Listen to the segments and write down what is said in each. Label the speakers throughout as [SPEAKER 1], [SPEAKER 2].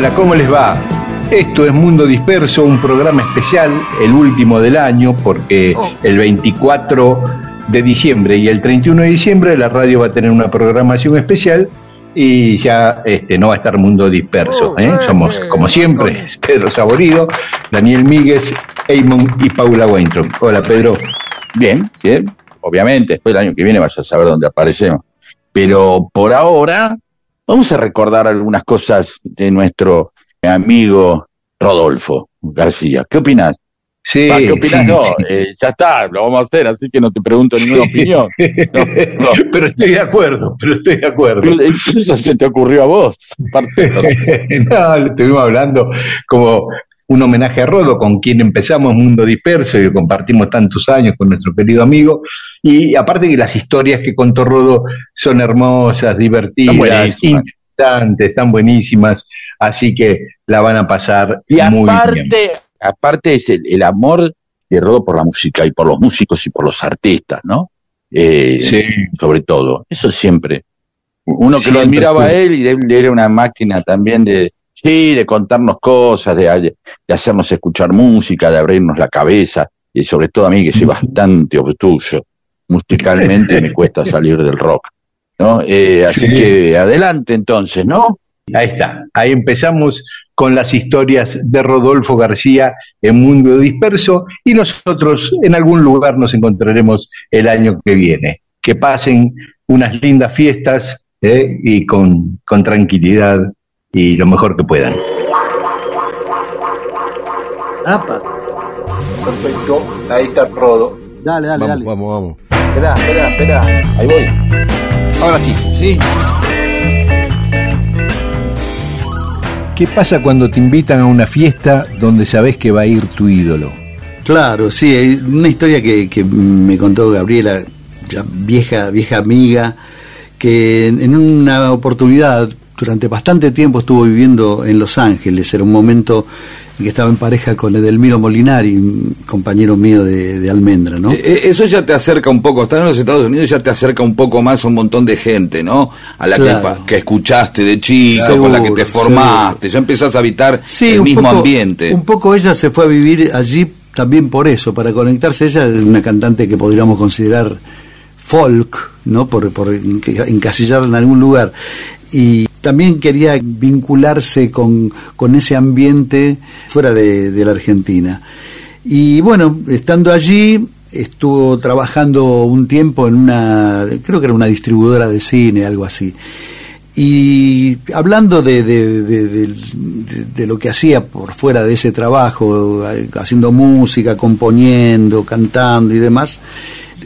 [SPEAKER 1] Hola, ¿cómo les va? Esto es Mundo Disperso, un programa especial, el último del año, porque el 24 de diciembre y el 31 de diciembre la radio va a tener una programación especial y ya este, no va a estar Mundo Disperso. ¿eh? Somos, como siempre, Pedro Saborido, Daniel Míguez, Eamon y Paula Weintraub. Hola, Pedro.
[SPEAKER 2] Bien, bien. Obviamente, después del año que viene vas a saber dónde aparecemos. Pero por ahora Vamos a recordar algunas cosas de nuestro amigo Rodolfo García. ¿Qué opinas?
[SPEAKER 1] Sí,
[SPEAKER 2] ¿Qué opinas? no, eh, ya está, lo vamos a hacer, así que no te pregunto ninguna opinión.
[SPEAKER 1] Pero estoy de acuerdo, pero estoy de acuerdo.
[SPEAKER 2] Eso se te ocurrió a vos.
[SPEAKER 1] no, le estuvimos hablando como un homenaje a Rodo, con quien empezamos Mundo Disperso y compartimos tantos años con nuestro querido amigo. Y aparte que las historias que contó Rodo son hermosas, divertidas, interesantes, están buenísimas, así que la van a pasar
[SPEAKER 2] y
[SPEAKER 1] muy
[SPEAKER 2] aparte,
[SPEAKER 1] bien.
[SPEAKER 2] Aparte es el, amor de Rodo por la música y por los músicos y por los artistas, ¿no? Eh,
[SPEAKER 1] sí.
[SPEAKER 2] Sobre todo, eso siempre. Uno que lo admiraba a él y él era una máquina también de, Sí, de contarnos cosas, de, de, hacernos escuchar música, de abrirnos la cabeza, y sobre todo a mí que soy bastante obtuso, musicalmente me cuesta salir del rock. ¿no? Eh, así que adelante entonces, ¿no?
[SPEAKER 1] Ahí está, ahí empezamos con las historias de Rodolfo García en Mundo Disperso y nosotros en algún lugar nos encontraremos el año que viene. Que pasen unas lindas fiestas ¿eh? y con, con tranquilidad y lo mejor que puedan.
[SPEAKER 3] Apa.
[SPEAKER 1] Perfecto, ahí está Rodo.
[SPEAKER 3] Dale, dale,
[SPEAKER 4] vamos,
[SPEAKER 3] dale.
[SPEAKER 4] Vamos, vamos.
[SPEAKER 1] Espera, espera, espera. Ahí voy.
[SPEAKER 4] Ahora sí, sí.
[SPEAKER 1] ¿Qué pasa cuando te invitan a una fiesta donde sabes que va a ir tu ídolo?
[SPEAKER 3] Claro, sí, una historia que, que me contó Gabriela, ya vieja, vieja amiga, que en una oportunidad durante bastante tiempo estuvo viviendo en Los Ángeles, era un momento en que estaba en pareja con Edelmiro Molinari, compañero mío de, de Almendra, ¿no?
[SPEAKER 4] Eh, Eso ya te acerca un poco, estar en los Estados Unidos ya te acerca un poco más a un montón de gente, ¿no? A la
[SPEAKER 3] Claro.
[SPEAKER 4] que, que escuchaste de chico, con la que te
[SPEAKER 3] Seguro,
[SPEAKER 4] formaste, ya empezás a habitar
[SPEAKER 3] Sí,
[SPEAKER 4] el mismo
[SPEAKER 3] poco-
[SPEAKER 4] ambiente.
[SPEAKER 3] Un poco ella se fue a vivir allí también por eso, para conectarse. Ella es una cantante que podríamos considerar folk, ¿no? Por, por enca- encasillarla en algún lugar. Y también quería vincularse con, con ese ambiente fuera de, la Argentina. Y bueno, estando allí, estuvo trabajando un tiempo en una, creo que era una distribuidora de cine, algo así. Y hablando de, de, de- lo que hacía por fuera de ese trabajo, haciendo música, componiendo, cantando y demás,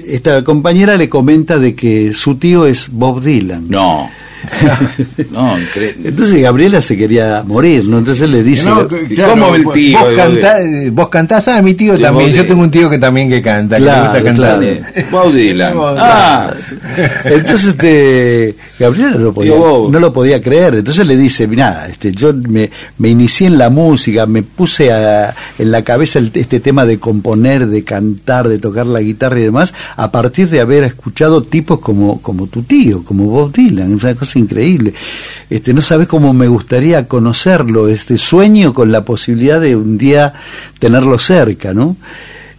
[SPEAKER 3] esta compañera le comenta de que su tío es Bob Dylan.
[SPEAKER 4] No. no.
[SPEAKER 3] Entonces Gabriela se quería morir, ¿no? Entonces le dice...
[SPEAKER 1] No,
[SPEAKER 4] ¿Y
[SPEAKER 1] claro,
[SPEAKER 4] cómo el tío?
[SPEAKER 1] Vos, cantás, eh, vos cantás, ah, mi tío
[SPEAKER 4] Sí,
[SPEAKER 1] también. Yo tengo un tío que también que canta,
[SPEAKER 3] Claro,
[SPEAKER 1] que le gusta cantar.
[SPEAKER 3] claro.
[SPEAKER 4] Bob Dylan.
[SPEAKER 1] Bob
[SPEAKER 4] Ah,
[SPEAKER 3] Entonces este, Gabriela no lo, podía,
[SPEAKER 4] Tío Bob.
[SPEAKER 3] no lo podía creer. Entonces le dice, mira, este, yo me, me inicié en la música, me puse a- en la cabeza el- este tema de componer, de cantar, de tocar la guitarra y demás, a partir de haber escuchado tipos como, como tu tío, como Bob Dylan. Una cosa increíble. Este, no sabes cómo me gustaría conocerlo, este sueño con la posibilidad de un día tenerlo cerca, ¿no?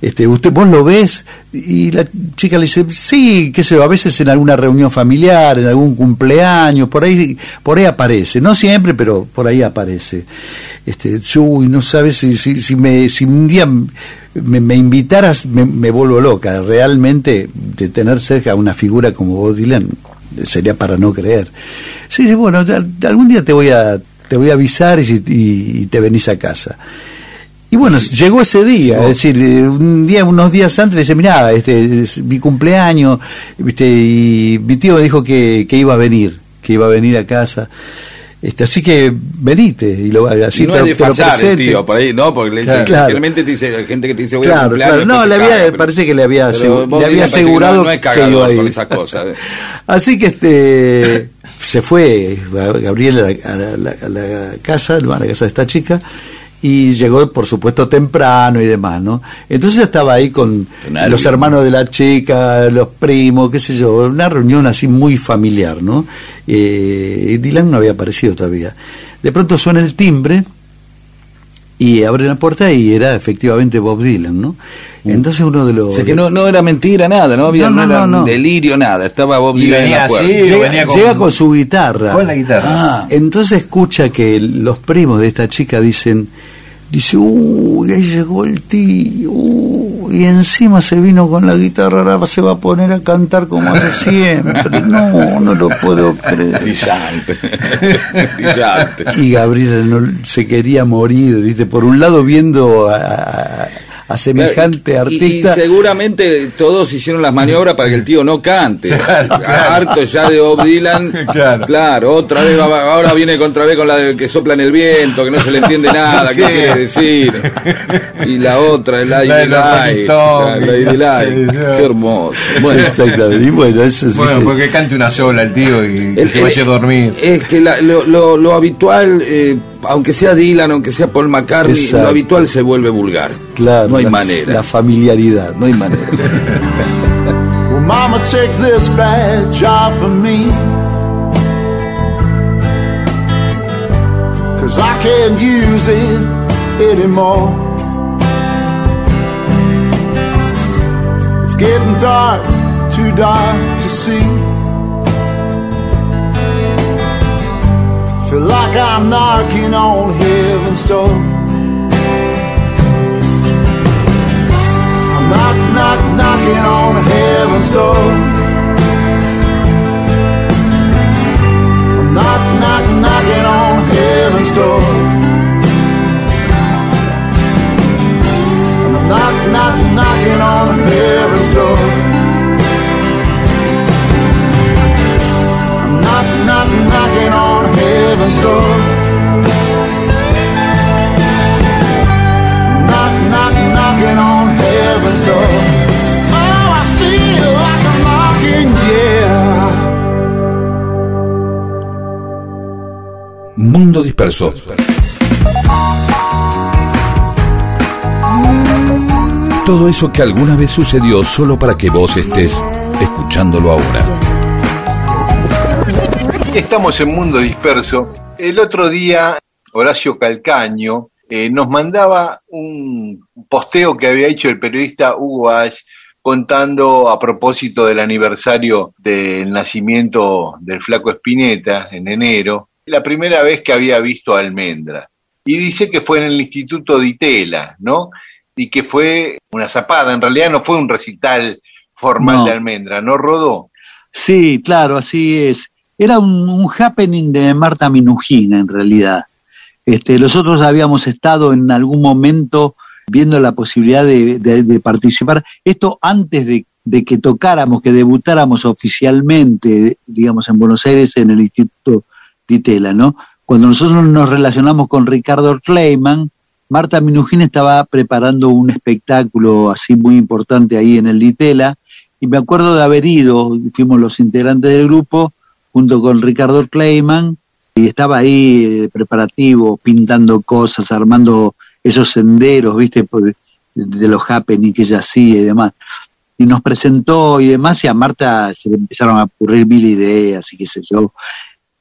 [SPEAKER 3] este, usted, vos lo ves, y la chica le dice, sí, qué sé yo, a veces en alguna reunión familiar, en algún cumpleaños, por ahí, por ahí aparece, no siempre, pero por ahí aparece. Este, uy, no sabes si, si, si, me, si un día me, invitaras, me, vuelvo loca, realmente de tener cerca una figura como Bob Dylan sería para no creer. Sí, bueno, algún día te voy a, te voy a avisar y, y te venís a casa. Y bueno, llegó ese día, es decir, un día, unos días antes le dice, mirá, este, es mi cumpleaños, ¿viste? y mi tío me dijo que, que iba a venir, que iba a venir a casa. Este, así que venite y lo así
[SPEAKER 4] no es de fallar el tío por ahí no porque le dice, realmente te dice hay gente que te dice voy
[SPEAKER 3] claro, claro. no le había parece que le había, le había asegurado que, no, es
[SPEAKER 4] cagador con esas cosas
[SPEAKER 3] así que este se fue Gabriel a la, a la casa a la casa de esta chica y llegó, por supuesto, temprano y demás, ¿no? Entonces estaba ahí con los hermanos de la chica, los primos, qué sé yo, una reunión así muy familiar, ¿no? Eh, Dylan no había aparecido todavía. De pronto suena el timbre y abre la puerta y era efectivamente Bob Dylan, ¿no? Mm. Entonces uno de los...
[SPEAKER 4] O sea que no, no era mentira nada, no había no, delirio nada, estaba Bob Dylan en la puerta.
[SPEAKER 3] llega, con... su guitarra.
[SPEAKER 1] Con la guitarra.
[SPEAKER 3] Ah, entonces escucha que los primos de esta chica dicen dice, uy, ahí llegó el tío, y encima se vino con la guitarra, ahora se va a poner a cantar como hace siempre. No, no lo puedo creer.
[SPEAKER 4] Brillante,
[SPEAKER 3] brillante. Y Gabriel no, se quería morir, ¿viste? Por un lado viendo a a semejante artista.
[SPEAKER 4] Y, seguramente todos hicieron las maniobras para que el tío no cante. Harto ya de Bob Dylan. Claro. otra vez, ahora viene contra vez con la de que sopla en el viento, que no se le entiende nada, qué quiere decir. Y la otra, el Lady Light. Qué hermoso.
[SPEAKER 3] Bueno, exactamente. Y bueno, eso es,
[SPEAKER 1] bueno porque cante una sola el tío y se vaya a dormir.
[SPEAKER 4] Es que lo, lo, lo, habitual. Eh, aunque sea Dylan, aunque sea Paul McCartney, lo habitual se vuelve vulgar.
[SPEAKER 3] Claro.
[SPEAKER 4] No hay manera.
[SPEAKER 3] La familiaridad.
[SPEAKER 4] No hay manera. well, mama, take this badge off of me. Cause I can't use it anymore. It's getting dark, too dark to see. Feel like I'm knocking on heaven's door. I'm knock, knock, knocking on heaven's door. I'm knock, knock, knocking on heaven's door. Disperso. Todo eso que alguna vez sucedió solo para que vos estés escuchándolo ahora.
[SPEAKER 1] Estamos en Mundo Disperso. El otro día, Horacio Calcaño eh, nos mandaba un posteo que había hecho el periodista Hugo Ash contando a propósito del aniversario del nacimiento del flaco Espineta en enero, la primera vez que había visto a Almendra. Y dice que fue en el Instituto de Itela, ¿no? Y que fue una zapada, en realidad no fue un recital formal de Almendra, ¿no rodó?
[SPEAKER 3] Sí, claro, así es era un, happening de Marta Minujina en realidad. Este, nosotros habíamos estado en algún momento viendo la posibilidad de, participar. Esto antes de, que tocáramos, que debutáramos oficialmente, digamos, en Buenos Aires en el Instituto Ditela, ¿no? Cuando nosotros nos relacionamos con Ricardo Kleiman, Marta Minujina estaba preparando un espectáculo así muy importante ahí en el Ditela, y me acuerdo de haber ido, fuimos los integrantes del grupo, junto con Ricardo Kleiman y estaba ahí eh, preparativo, pintando cosas, armando esos senderos, viste, de, los happenings que ella hacía y demás. Y nos presentó y demás, y a Marta se le empezaron a ocurrir mil ideas y qué sé yo.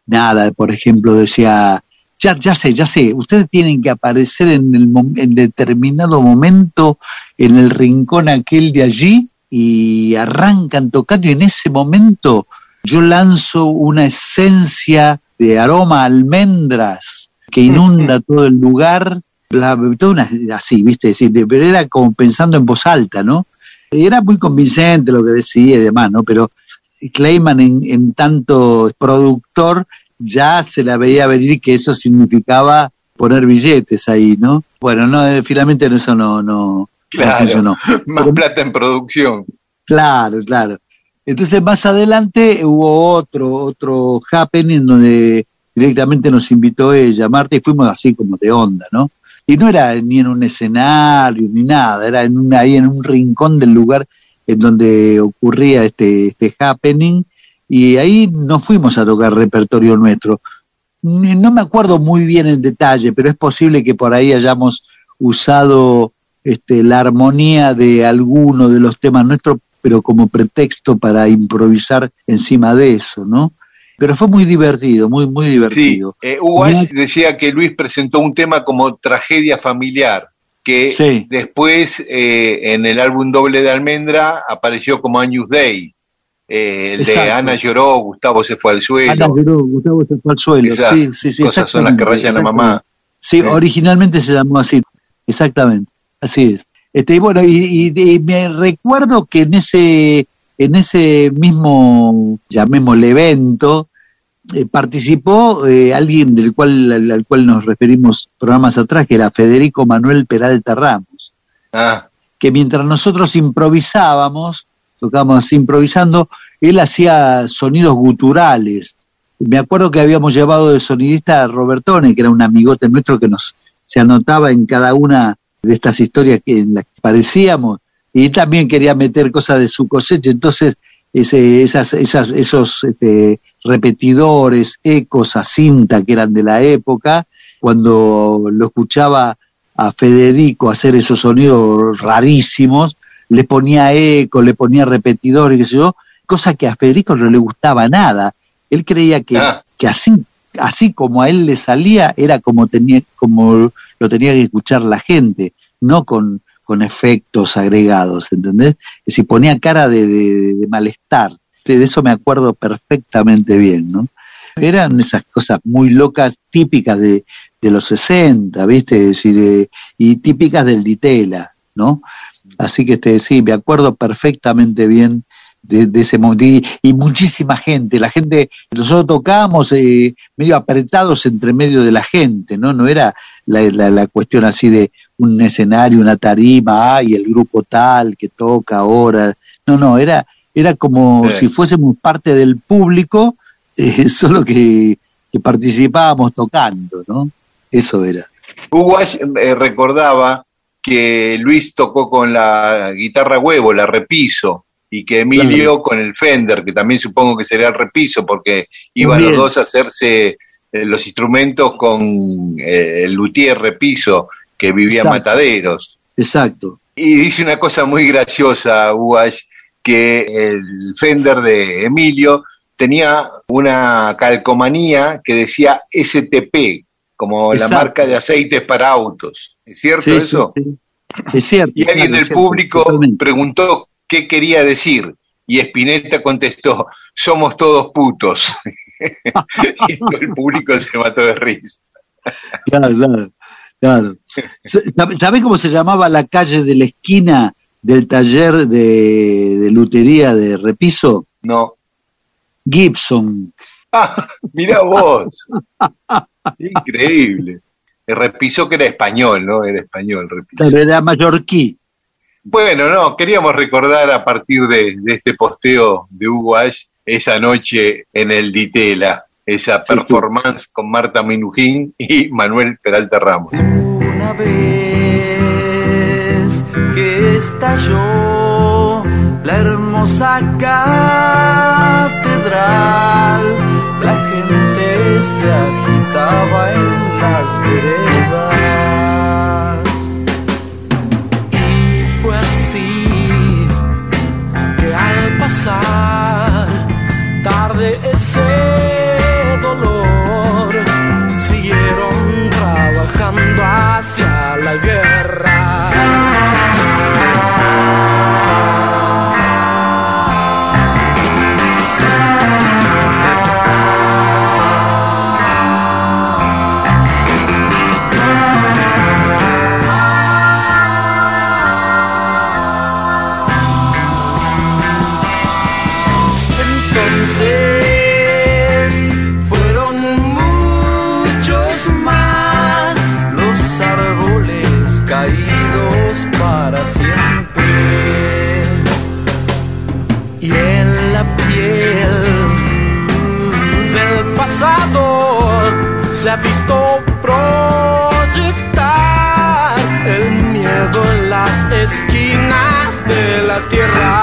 [SPEAKER 3] Nada, por ejemplo, decía, ya, ya sé, ya sé, ustedes tienen que aparecer en, el, en determinado momento en el rincón aquel de allí y arrancan tocando y en ese momento yo lanzo una esencia de aroma almendras que inunda todo el lugar, la, una, así, viste, decir, pero era como pensando en voz alta, ¿no? Era muy convincente lo que decía y demás, ¿no? Pero Clayman en, en tanto productor ya se la veía venir que eso significaba poner billetes ahí, ¿no? Bueno, no, eh, finalmente eso no, no,
[SPEAKER 1] claro, no Más plata en producción.
[SPEAKER 3] Claro, claro. Entonces más adelante hubo otro, otro happening donde directamente nos invitó ella, Marta, y fuimos así como de onda, ¿no? Y no era ni en un escenario ni nada, era en un, ahí en un rincón del lugar en donde ocurría este, este happening, y ahí nos fuimos a tocar repertorio nuestro. No me acuerdo muy bien en detalle, pero es posible que por ahí hayamos usado este, la armonía de alguno de los temas nuestros, pero como pretexto para improvisar encima de eso, ¿no? Pero fue muy divertido, muy, muy divertido.
[SPEAKER 1] Sí, eh, decía que Luis presentó un tema como tragedia familiar, que después eh, en el álbum doble de Almendra apareció como Años Day. Eh, el de Ana lloró, Gustavo se fue al suelo.
[SPEAKER 3] Ana lloró, Gustavo se fue al suelo. sí, sí, sí.
[SPEAKER 1] Cosas son las que rayan a mamá.
[SPEAKER 3] Sí, originalmente se llamó así, exactamente, así es. Este, y bueno, y, me recuerdo que en ese, en ese mismo, llamémosle evento, eh, participó eh, alguien del cual, al, cual nos referimos programas atrás, que era Federico Manuel Peralta Ramos. Ah. Que mientras nosotros improvisábamos, tocábamos improvisando, él hacía sonidos guturales. Me acuerdo que habíamos llevado de sonidista a Robertone, que era un amigote nuestro que nos se anotaba en cada una de estas historias que, en las que parecíamos, y también quería meter cosas de su cosecha, entonces ese, esas, esas, esos este, repetidores, ecos a cinta que eran de la época, cuando lo escuchaba a Federico hacer esos sonidos rarísimos, le ponía eco, le ponía repetidores, qué sé yo, cosa que a Federico no le gustaba nada. Él creía que, ah. que así, así como a él le salía, era como tenía, como lo tenía que escuchar la gente no con, con efectos agregados, ¿entendés? Es decir, ponía cara de, malestar. De eso me acuerdo perfectamente bien, ¿no? Eran esas cosas muy locas, típicas de, los 60, ¿viste? Es decir, eh, y típicas del Ditela, ¿no? Así que este, sí, me acuerdo perfectamente bien de, ese momento. Y, muchísima gente, la gente, nosotros tocábamos eh, medio apretados entre medio de la gente, ¿no? No era la, la cuestión así de un escenario, una tarima, y el grupo tal que toca ahora. No, no, era, era como si fuésemos parte del público, eh, solo que, participábamos tocando, ¿no? Eso era.
[SPEAKER 1] Hugo eh, recordaba que Luis tocó con la guitarra huevo, la repiso, y que Emilio con el Fender, que también supongo que sería el repiso, porque iban los dos a hacerse eh, los instrumentos con el luthier repiso que vivía Mataderos.
[SPEAKER 3] Exacto.
[SPEAKER 1] Y dice una cosa muy graciosa, Uwash, que el Fender de Emilio tenía una calcomanía que decía STP, como la marca de aceites para autos. ¿Es cierto eso? Sí,
[SPEAKER 3] Es cierto.
[SPEAKER 1] Y alguien del público preguntó qué quería decir. Y Spinetta contestó, somos todos putos. y el público se mató de risa.
[SPEAKER 3] Claro, claro. Claro. ¿Sabés cómo se llamaba la calle de la esquina del taller de, lutería de Repiso?
[SPEAKER 1] No.
[SPEAKER 3] Gibson.
[SPEAKER 1] Ah, mira vos. Increíble. El Repiso que era español, ¿no? Era español,
[SPEAKER 3] Repiso. era mallorquí.
[SPEAKER 1] Bueno, no, queríamos recordar a partir de, este posteo de Hugo Ash esa noche en el Ditela esa performance con Marta Minujín y Manuel Peralta Ramos.
[SPEAKER 5] Una vez que estalló la hermosa catedral, la gente se agitaba en las veredas. Tarde ese la tierra.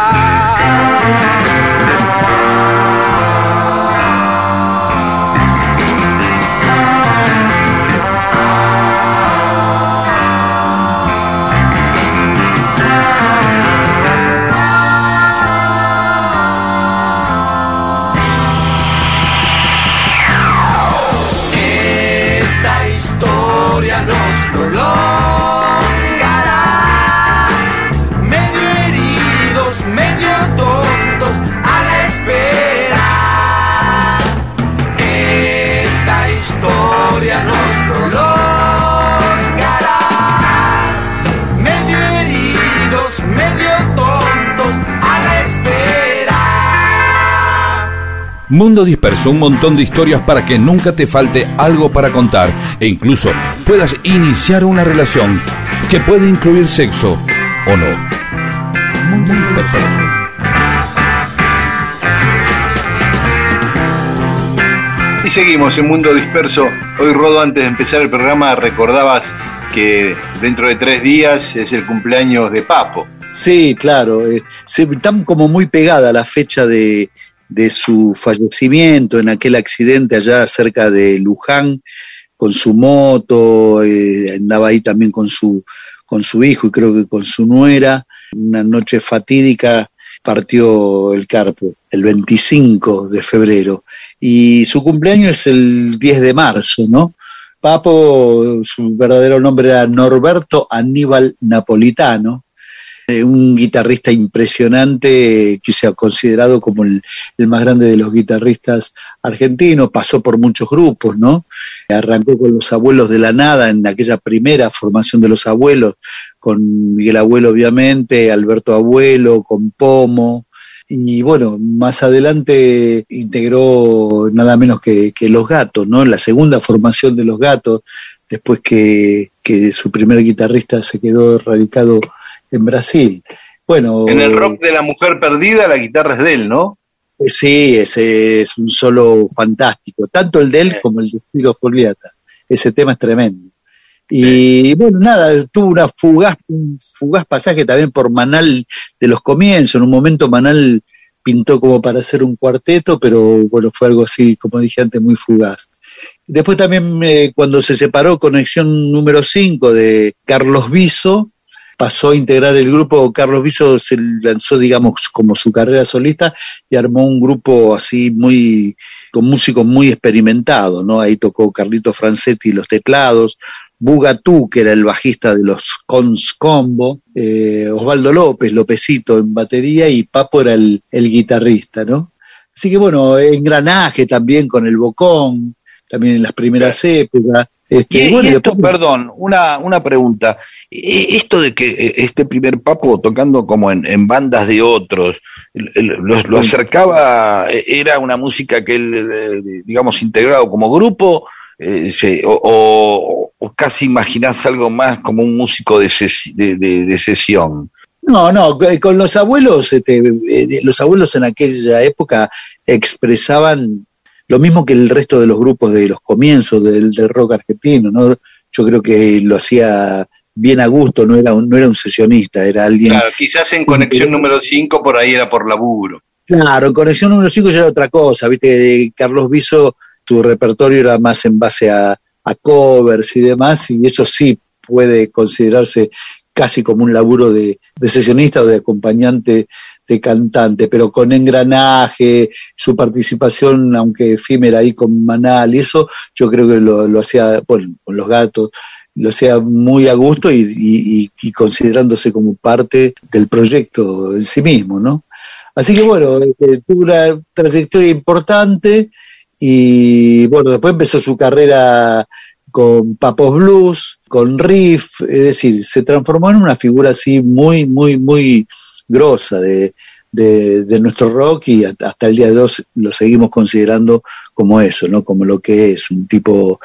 [SPEAKER 4] Mundo Disperso, un montón de historias para que nunca te falte algo para contar e incluso puedas iniciar una relación que puede incluir sexo o no. Mundo Disperso.
[SPEAKER 1] Y seguimos en Mundo Disperso. Hoy, Rodo, antes de empezar el programa, recordabas que dentro de tres días es el cumpleaños de Papo.
[SPEAKER 3] Sí, claro. eh, se, están como muy pegada la fecha de, de su fallecimiento en aquel accidente allá cerca de Luján con su moto, eh, andaba ahí también con su, con su hijo y creo que con su nuera. Una noche fatídica partió el carpo, el 25 de febrero. Y su cumpleaños es el 10 de marzo, ¿no? Papo, su verdadero nombre era Norberto Aníbal Napolitano, un guitarrista impresionante que se ha considerado como el, más grande de los guitarristas argentinos, pasó por muchos grupos, ¿no? Arrancó con los abuelos de la nada en aquella primera formación de los abuelos, con Miguel Abuelo obviamente, Alberto Abuelo, con Pomo, y bueno, más adelante integró nada menos que, que Los Gatos, ¿no? La segunda formación de Los Gatos, después que, que su primer guitarrista se quedó radicado en Brasil. Bueno,
[SPEAKER 1] En el rock de la mujer perdida, la guitarra es de él, ¿no?
[SPEAKER 3] eh, sí, ese es un solo fantástico, tanto el de él como el de Spiro Folliata. Ese tema es tremendo. Y bueno, nada, tuvo una fugaz, un fugaz pasaje también por Manal de los comienzos. En un momento Manal pintó como para hacer un cuarteto, pero bueno, fue algo así, como dije antes, muy fugaz. Después también eh, cuando se separó Conexión número 5 de Carlos Viso, pasó a integrar el grupo, Carlos Viso se lanzó, digamos, como su carrera solista y armó un grupo así muy, con músicos muy experimentados, ¿no? Ahí tocó Carlito Francetti los teclados, Bugatú, que era el bajista de los Cons Combo, eh, Osvaldo López, Lopecito en batería y Papo era el, el guitarrista, ¿no? Así que bueno, engranaje también con el Bocón, también en las primeras épocas. Este,
[SPEAKER 2] Y,
[SPEAKER 3] bueno,
[SPEAKER 2] y
[SPEAKER 3] y
[SPEAKER 2] esto,
[SPEAKER 3] después-
[SPEAKER 2] perdón, una, una pregunta. E- Esto de que eh, este primer papo tocando como en, en bandas de otros, lo, lo acercaba, eh, era una música que él, eh, digamos, integrado como grupo, eh, se- o, o- o casi imaginás algo más como un músico de, ses- de, de- de sesión.
[SPEAKER 3] No, no, co- con los abuelos, este, eh, los abuelos en aquella época expresaban lo mismo que el resto de los grupos de los comienzos del, del rock argentino, ¿no? Yo creo que lo hacía bien a gusto, no era un, no era un sesionista, era alguien...
[SPEAKER 1] Claro, quizás en conexión número 5 por ahí era por laburo.
[SPEAKER 3] Claro, en Conexión número 5 ya era otra cosa, ¿viste? Carlos Viso, su repertorio era más en base a, a covers y demás, y eso sí puede considerarse casi como un laburo de, de sesionista o de acompañante de cantante, pero con engranaje, su participación, aunque efímera ahí con Manal y eso, yo creo que lo, lo hacía, bueno, con los gatos, lo hacía muy a gusto y, y- considerándose como parte del proyecto en sí mismo, ¿no? Así que bueno, este, tuvo una trayectoria importante y bueno, después empezó su carrera con Papos Blues, con Riff, es decir, se transformó en una figura así muy, muy, muy grosa de, de, nuestro rock y hasta el día de hoy lo seguimos considerando como eso, ¿no? Como lo que es, un tipo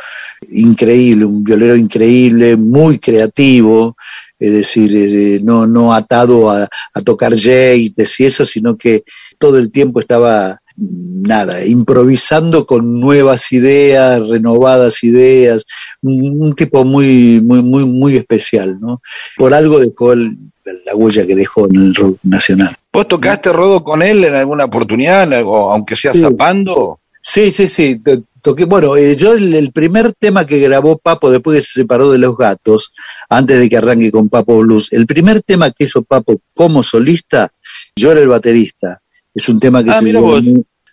[SPEAKER 3] increíble, un violero increíble, muy creativo, es decir, no, no atado a, a tocar jazz y eso, sino que todo el tiempo estaba nada, improvisando con nuevas ideas, renovadas ideas, un, un tipo muy, muy, muy, muy especial, ¿no? Por algo dejó el- la huella que dejó en el rock nacional.
[SPEAKER 4] ¿Vos tocaste rodo con él en alguna oportunidad, algo, aunque sea
[SPEAKER 3] Sí.
[SPEAKER 4] zapando?
[SPEAKER 3] Sí, sí, sí. to- Toqué, bueno, eh, yo el, el primer tema que grabó Papo después que se separó de los gatos, antes de que arranque con Papo Blues, el primer tema que hizo Papo como solista, yo era el baterista. Es un tema que
[SPEAKER 4] Ah,
[SPEAKER 3] se llama,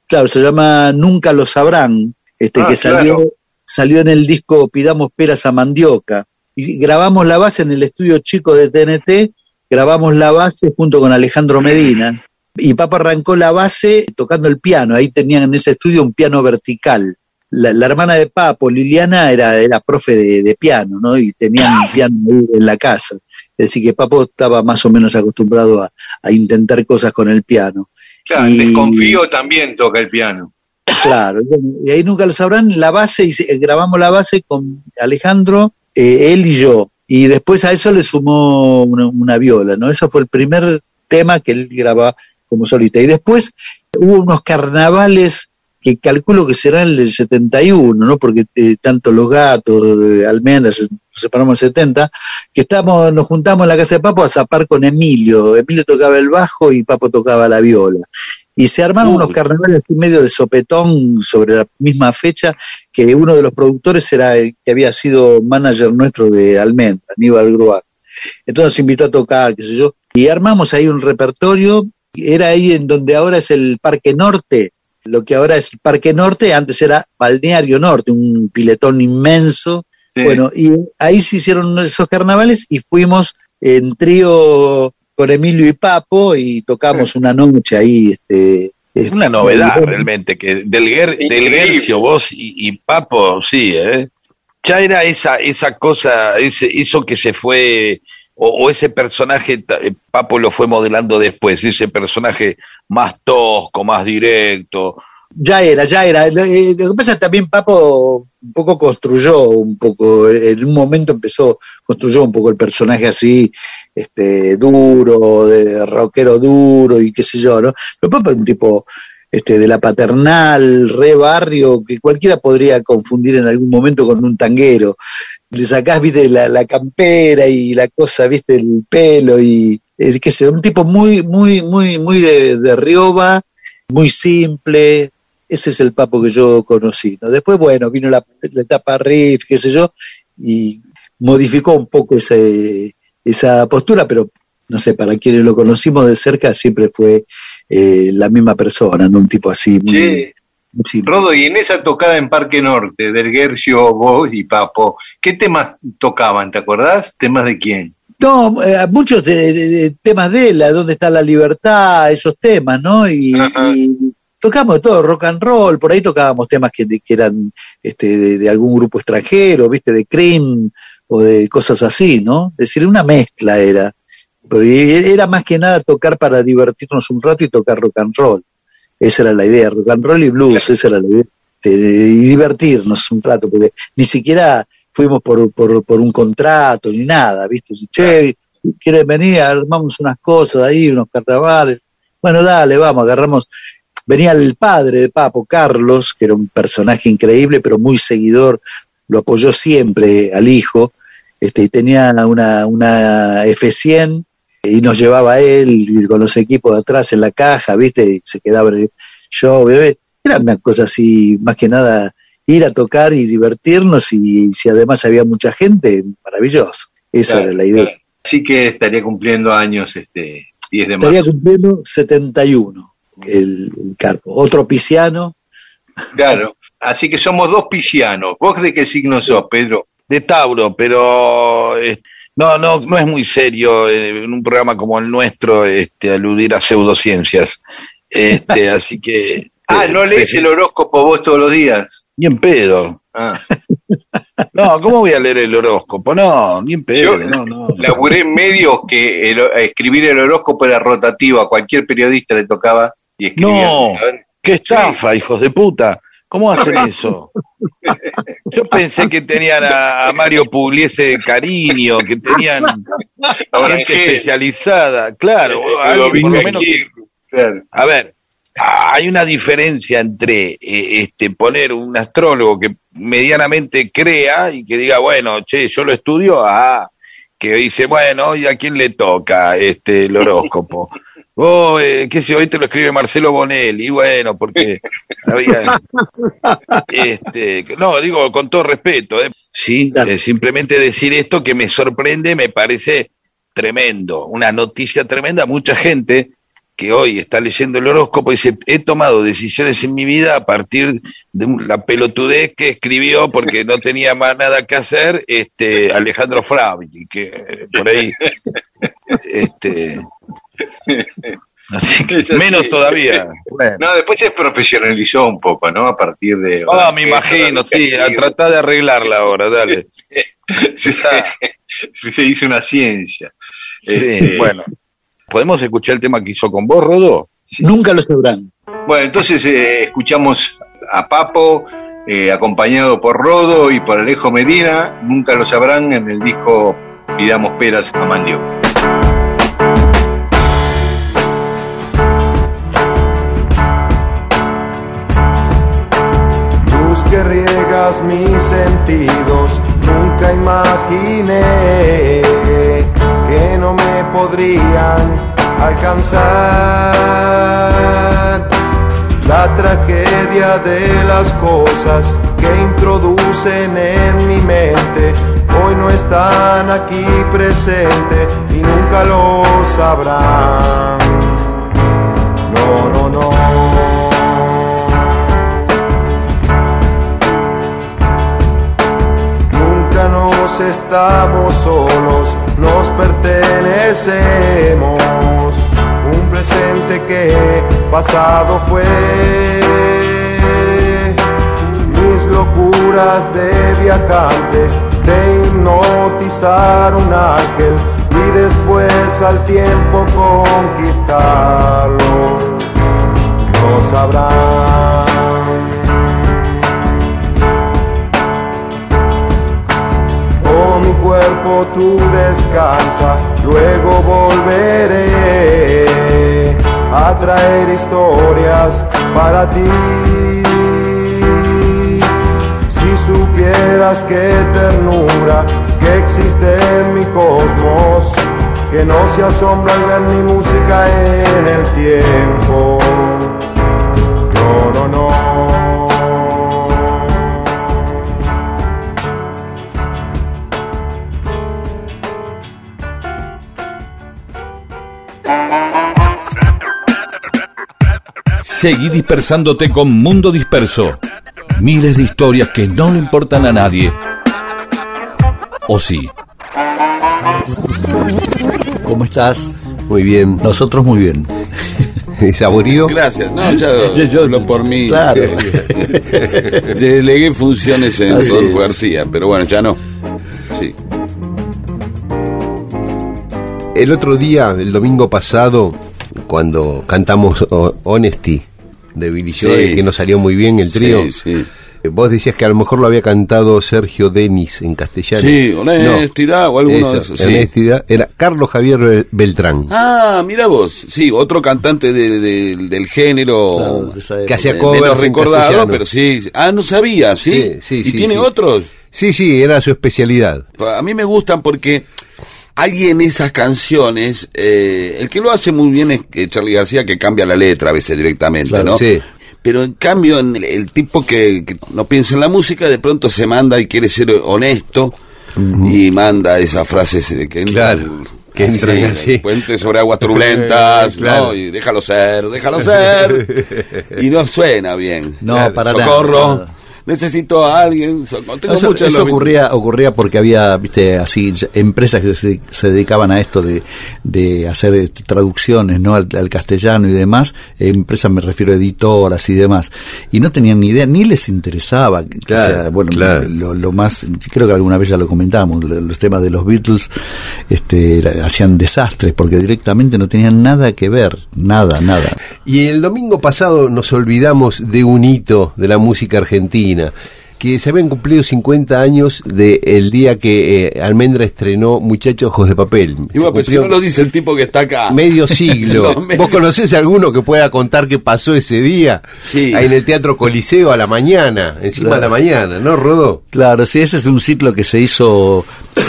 [SPEAKER 3] claro, se llama Nunca lo sabrán, este
[SPEAKER 1] Ah,
[SPEAKER 3] que salió,
[SPEAKER 1] claro.
[SPEAKER 3] salió en el disco Pidamos peras a mandioca. Y grabamos la base en el estudio chico de TNT, grabamos la base junto con Alejandro Medina. Y Papa arrancó la base tocando el piano. Ahí tenían en ese estudio un piano vertical. La, la hermana de Papo, Liliana, era, era profe de, de piano, ¿no? Y tenían un piano en la casa. Es decir, que Papo estaba más o menos acostumbrado a, a intentar cosas con el piano.
[SPEAKER 1] Claro,
[SPEAKER 3] Y-
[SPEAKER 1] Desconfío también toca el piano.
[SPEAKER 3] Claro, y ahí nunca lo sabrán. La base, eh, grabamos la base con Alejandro, eh, él y yo. Y después a eso le sumó una, viola, ¿no? Ese fue el primer tema que él graba como solista. Y después hubo unos carnavales que calculo que serán el del 71, ¿no? Porque eh, tanto los gatos, de Almendras, nos separamos el 70, que estamos, nos juntamos en la casa de Papo a zapar con Emilio. Emilio tocaba el bajo y Papo tocaba la viola. Y se armaron unos carnavales así medio de sopetón sobre la misma fecha que uno de los productores era el que había sido manager nuestro de Almendra, Aníbal Gruá. Entonces nos invitó a tocar, qué sé yo, y armamos ahí un repertorio, era ahí en donde ahora es el Parque Norte, lo que ahora es el Parque Norte, antes era Balneario Norte, un piletón inmenso,
[SPEAKER 1] Sí.
[SPEAKER 3] bueno, y ahí se hicieron esos carnavales y fuimos en trío con Emilio y Papo y tocamos una noche ahí, este,
[SPEAKER 4] Es una novedad
[SPEAKER 3] este,
[SPEAKER 4] realmente, que del, Ger- del
[SPEAKER 1] Increíble.
[SPEAKER 4] Gercio, vos y, y Papo, sí, ¿eh? Ya era esa, esa cosa, ese, eso que se fue, o, o ese personaje, eh, Papo lo fue modelando después, ese personaje más tosco, más directo.
[SPEAKER 3] Ya era, ya era. Lo, eh, que pasa es que también Papo un poco construyó un poco, en un momento empezó, construyó un poco el personaje así, este, duro, de rockero duro y qué sé yo, ¿no? Pero Papo es un tipo este, de la paternal, re barrio, que cualquiera podría confundir en algún momento con un tanguero. Le sacás, viste, la, campera y la cosa, viste, el pelo y, eh, qué sé, un tipo muy, muy, muy, muy de, de Rioba, muy simple, ese es el papo que yo conocí. ¿no? Después, bueno, vino la, la etapa riff, qué sé yo, y modificó un poco ese, esa postura, pero no sé, para quienes lo conocimos de cerca siempre fue eh, la misma persona, ¿no? un tipo así muy, muy simple.
[SPEAKER 1] Rodo, y en esa tocada en Parque Norte, del Gercio, vos y Papo, ¿qué temas tocaban? ¿Te acordás? ¿Temas de quién?
[SPEAKER 3] No, eh, muchos de, de- de temas de él, ¿dónde está la libertad? Esos temas, ¿no? Y tocamos de todo, rock and roll, por ahí tocábamos temas que, eran este, de, de algún grupo extranjero, ¿viste? De Cream o de cosas así, ¿no? Es decir, una mezcla era. Pero era más que nada tocar para divertirnos un rato y tocar rock and roll. Esa era la idea, rock and roll y blues, esa era la idea. de- divertirnos un rato, porque ni siquiera fuimos por, por, por un contrato ni nada, ¿viste? Si, che, ¿quieres venir? Armamos unas cosas ahí, unos carnavales. Bueno, dale, vamos, agarramos. Venía el padre de Papo, Carlos, que era un personaje increíble, pero muy seguidor, lo apoyó siempre al hijo, este, y tenía una, una F100 y nos llevaba a él y con los equipos de atrás en la caja, ¿viste? Y se quedaba show, bebé. Era una cosa así, más que nada, ir a tocar y divertirnos y si además había mucha gente, maravilloso. Esa
[SPEAKER 1] Claro,
[SPEAKER 3] era la idea.
[SPEAKER 1] claro. Así que estaría cumpliendo años este 10 de
[SPEAKER 3] Estaría
[SPEAKER 1] marzo.
[SPEAKER 3] cumpliendo 71 el, el Carpo. Otro pisciano,
[SPEAKER 1] Claro. Así que somos dos piscianos. ¿Vos de qué signo sos, Pedro?
[SPEAKER 4] de Tauro, pero eh, no, no, no es muy serio eh, en un programa como el nuestro este, aludir a pseudociencias. Este, así que.
[SPEAKER 1] Ah,
[SPEAKER 4] eh,
[SPEAKER 1] ¿no lees el horóscopo vos todos los días?
[SPEAKER 4] Ni en pedo.
[SPEAKER 1] Ah.
[SPEAKER 4] No, ¿cómo voy a leer el horóscopo? No, ni en pedo, no, no.
[SPEAKER 1] Laburé en medios que el- escribir el horóscopo era rotativo, a cualquier periodista le tocaba y.
[SPEAKER 4] No, qué estafa, hijos de puta. ¿Cómo hacen eso? Yo pensé que tenían a, Mario Pugliese de cariño, que tenían gente especializada, claro,
[SPEAKER 1] Lo
[SPEAKER 4] alguien por lo menos que-. A ver, hay una diferencia entre eh, este poner un astrólogo que medianamente crea y que diga, bueno, che, yo lo estudio, a que dice, bueno, ¿y a quién le toca este el horóscopo? Oh, eh, qué sé, hoy te lo escribe Marcelo Bonelli, y bueno, porque había, este, no, digo con todo respeto, ¿eh? sí, eh, simplemente decir esto que me sorprende, me parece tremendo, una noticia tremenda, mucha gente que hoy está leyendo el horóscopo dice, he tomado decisiones en mi vida a partir de la pelotudez que escribió porque no tenía más nada que hacer este Alejandro Fravi, que por ahí este así que
[SPEAKER 1] Es así.
[SPEAKER 4] menos todavía. Bueno.
[SPEAKER 1] No, después se profesionalizó un poco, ¿no? A partir de...
[SPEAKER 4] Ah, me imagino, sí, a tratar de arreglarla ahora, dale.
[SPEAKER 1] Se, se hizo una ciencia.
[SPEAKER 4] Sí,
[SPEAKER 1] Este,
[SPEAKER 4] bueno. ¿Podemos escuchar el tema que hizo con vos, Rodo?
[SPEAKER 3] Nunca lo sabrán.
[SPEAKER 1] Bueno, entonces eh, escuchamos a Papo, eh, acompañado por Rodo y por Alejo Medina, nunca lo sabrán en el disco Pidamos peras a Mandioca.
[SPEAKER 6] Mis sentidos, nunca imaginé que no me podrían alcanzar. La tragedia de las cosas que introducen en mi mente hoy no están aquí presentes y nunca lo sabrán. Nos estamos solos, nos pertenecemos. Un presente que pasado fue. Mis locuras de viajante, de hipnotizar un ángel y después al tiempo conquistarlo. No sabrán. Cuerpo tú descansa, luego volveré a traer historias para ti. Si supieras qué ternura que existe en mi cosmos, que no se asombra al ver mi música en el tiempo. No, no.
[SPEAKER 7] Seguí dispersándote con Mundo Disperso. Miles de historias que no le importan a nadie. ¿O sí?
[SPEAKER 3] ¿Cómo estás?
[SPEAKER 8] Muy bien.
[SPEAKER 3] Nosotros muy bien.
[SPEAKER 8] ¿Saborío?
[SPEAKER 9] Gracias, no, ya
[SPEAKER 3] Yo- yo-
[SPEAKER 9] hablo por mí.
[SPEAKER 3] Claro.
[SPEAKER 9] Delegué funciones en
[SPEAKER 3] Así
[SPEAKER 9] Rodolfo
[SPEAKER 3] es.
[SPEAKER 9] García, pero bueno, ya no. Sí.
[SPEAKER 8] El otro día, el domingo pasado, cuando cantamos Honesty de Billy
[SPEAKER 9] Sí.
[SPEAKER 8] Joel, que nos salió muy bien el trío,
[SPEAKER 9] Sí, sí.
[SPEAKER 8] eh, vos decías que a lo mejor lo había cantado Sergio Denis en castellano.
[SPEAKER 9] Sí, honestidad o alguno de
[SPEAKER 8] Eso,
[SPEAKER 9] esos, sí.
[SPEAKER 8] honestidad. Era Carlos Javier Bel- Beltrán.
[SPEAKER 9] Ah, mira vos, sí, otro cantante de- de- del género
[SPEAKER 3] Claro,
[SPEAKER 8] que hacía covers
[SPEAKER 9] recordado,
[SPEAKER 8] castellano.
[SPEAKER 9] pero sí. Ah, no sabía, ¿sí?
[SPEAKER 8] Sí, sí,
[SPEAKER 9] ¿Y
[SPEAKER 8] sí,
[SPEAKER 9] tiene
[SPEAKER 8] sí.
[SPEAKER 9] otros?
[SPEAKER 8] Sí, sí, era su especialidad.
[SPEAKER 9] A mí me gustan porque hay en esas canciones, eh, el que lo hace muy bien es eh, Charlie García, que cambia la letra a veces directamente,
[SPEAKER 8] Claro,
[SPEAKER 9] ¿no?
[SPEAKER 8] sí.
[SPEAKER 9] Pero en cambio, en el, el tipo que, que no piensa en la música, de pronto se manda y quiere ser honesto y manda esas frases de que
[SPEAKER 8] Claro, que entran así.
[SPEAKER 9] Puente sobre aguas turbulentas,
[SPEAKER 8] Claro.
[SPEAKER 9] ¿no? Y déjalo ser, déjalo ser. y no suena bien.
[SPEAKER 3] No,
[SPEAKER 9] Claro,
[SPEAKER 3] para nada,
[SPEAKER 9] Socorro.
[SPEAKER 3] nada.
[SPEAKER 4] Necesito a alguien.
[SPEAKER 3] Eso ocurría ocurría porque había viste así empresas que se, se dedicaban a esto de, de hacer este, traducciones no al, al castellano y demás. Empresas me refiero a editoras y demás. Y no tenían ni idea ni les interesaba.
[SPEAKER 8] Claro,
[SPEAKER 3] o sea, bueno
[SPEAKER 8] claro.
[SPEAKER 3] lo, lo más creo que alguna vez ya lo comentamos lo- los temas de los Beatles este hacían desastres porque directamente no tenían nada que ver nada nada.
[SPEAKER 8] Y el domingo pasado nos olvidamos de un hito de la música argentina, que se habían cumplido 50 años del día que eh, Almendra estrenó Muchachos Ojos de Papel.
[SPEAKER 4] Y bueno, pues si no lo dice el tipo que está acá.
[SPEAKER 8] medio siglo.
[SPEAKER 4] No, medio-
[SPEAKER 8] ¿Vos conocés alguno que pueda contar qué pasó ese día?
[SPEAKER 4] Sí.
[SPEAKER 8] Ahí en el Teatro Coliseo a la mañana, encima de la mañana, ¿no, Rodó?
[SPEAKER 3] Claro, sí, ese es un ciclo que se hizo.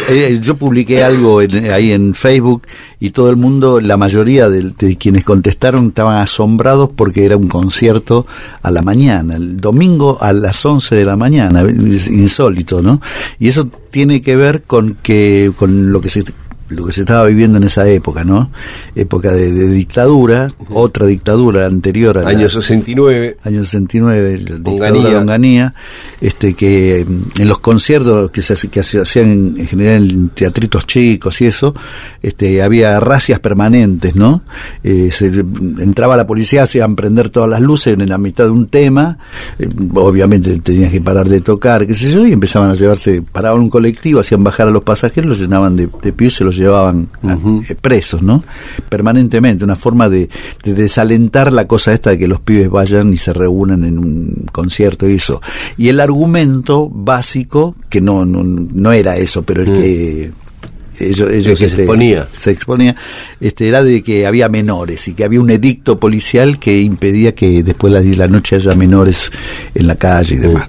[SPEAKER 3] Eh, yo publiqué algo en- ahí en Facebook y todo el mundo, la mayoría de, de quienes contestaron estaban asombrados porque era un concierto a la mañana, el domingo a las 11 de la mañana, insólito, ¿no? Y eso tiene que ver con que con lo que se lo que se estaba viviendo en esa época, ¿no? Época de, de dictadura, otra dictadura anterior a la-
[SPEAKER 8] Año 69.
[SPEAKER 3] año 69, la dictadura
[SPEAKER 8] Onganía.
[SPEAKER 3] de Onganía, este, que mm, en los conciertos que se, hace- que se hacían en general en teatritos chicos y eso, este, había racias permanentes, ¿no? Eh, se- entraba la policía, hacían prender todas las luces en la mitad de un tema, eh, obviamente tenías que parar de tocar, qué sé yo, y empezaban a llevarse, paraban un colectivo, hacían bajar a los pasajeros, los llenaban de, de y se los llevaban a- eh, presos, ¿no? Permanentemente, una forma de, de desalentar la cosa esta de que los pibes vayan y se reúnan en un concierto y eso. Y el argumento básico, que no, no, no era eso, pero el que ellos, ellos
[SPEAKER 8] que se exponía.
[SPEAKER 3] se exponía, este, era de que había menores y que había un edicto policial que impedía que después de las 10 de la noche haya menores en la calle y demás.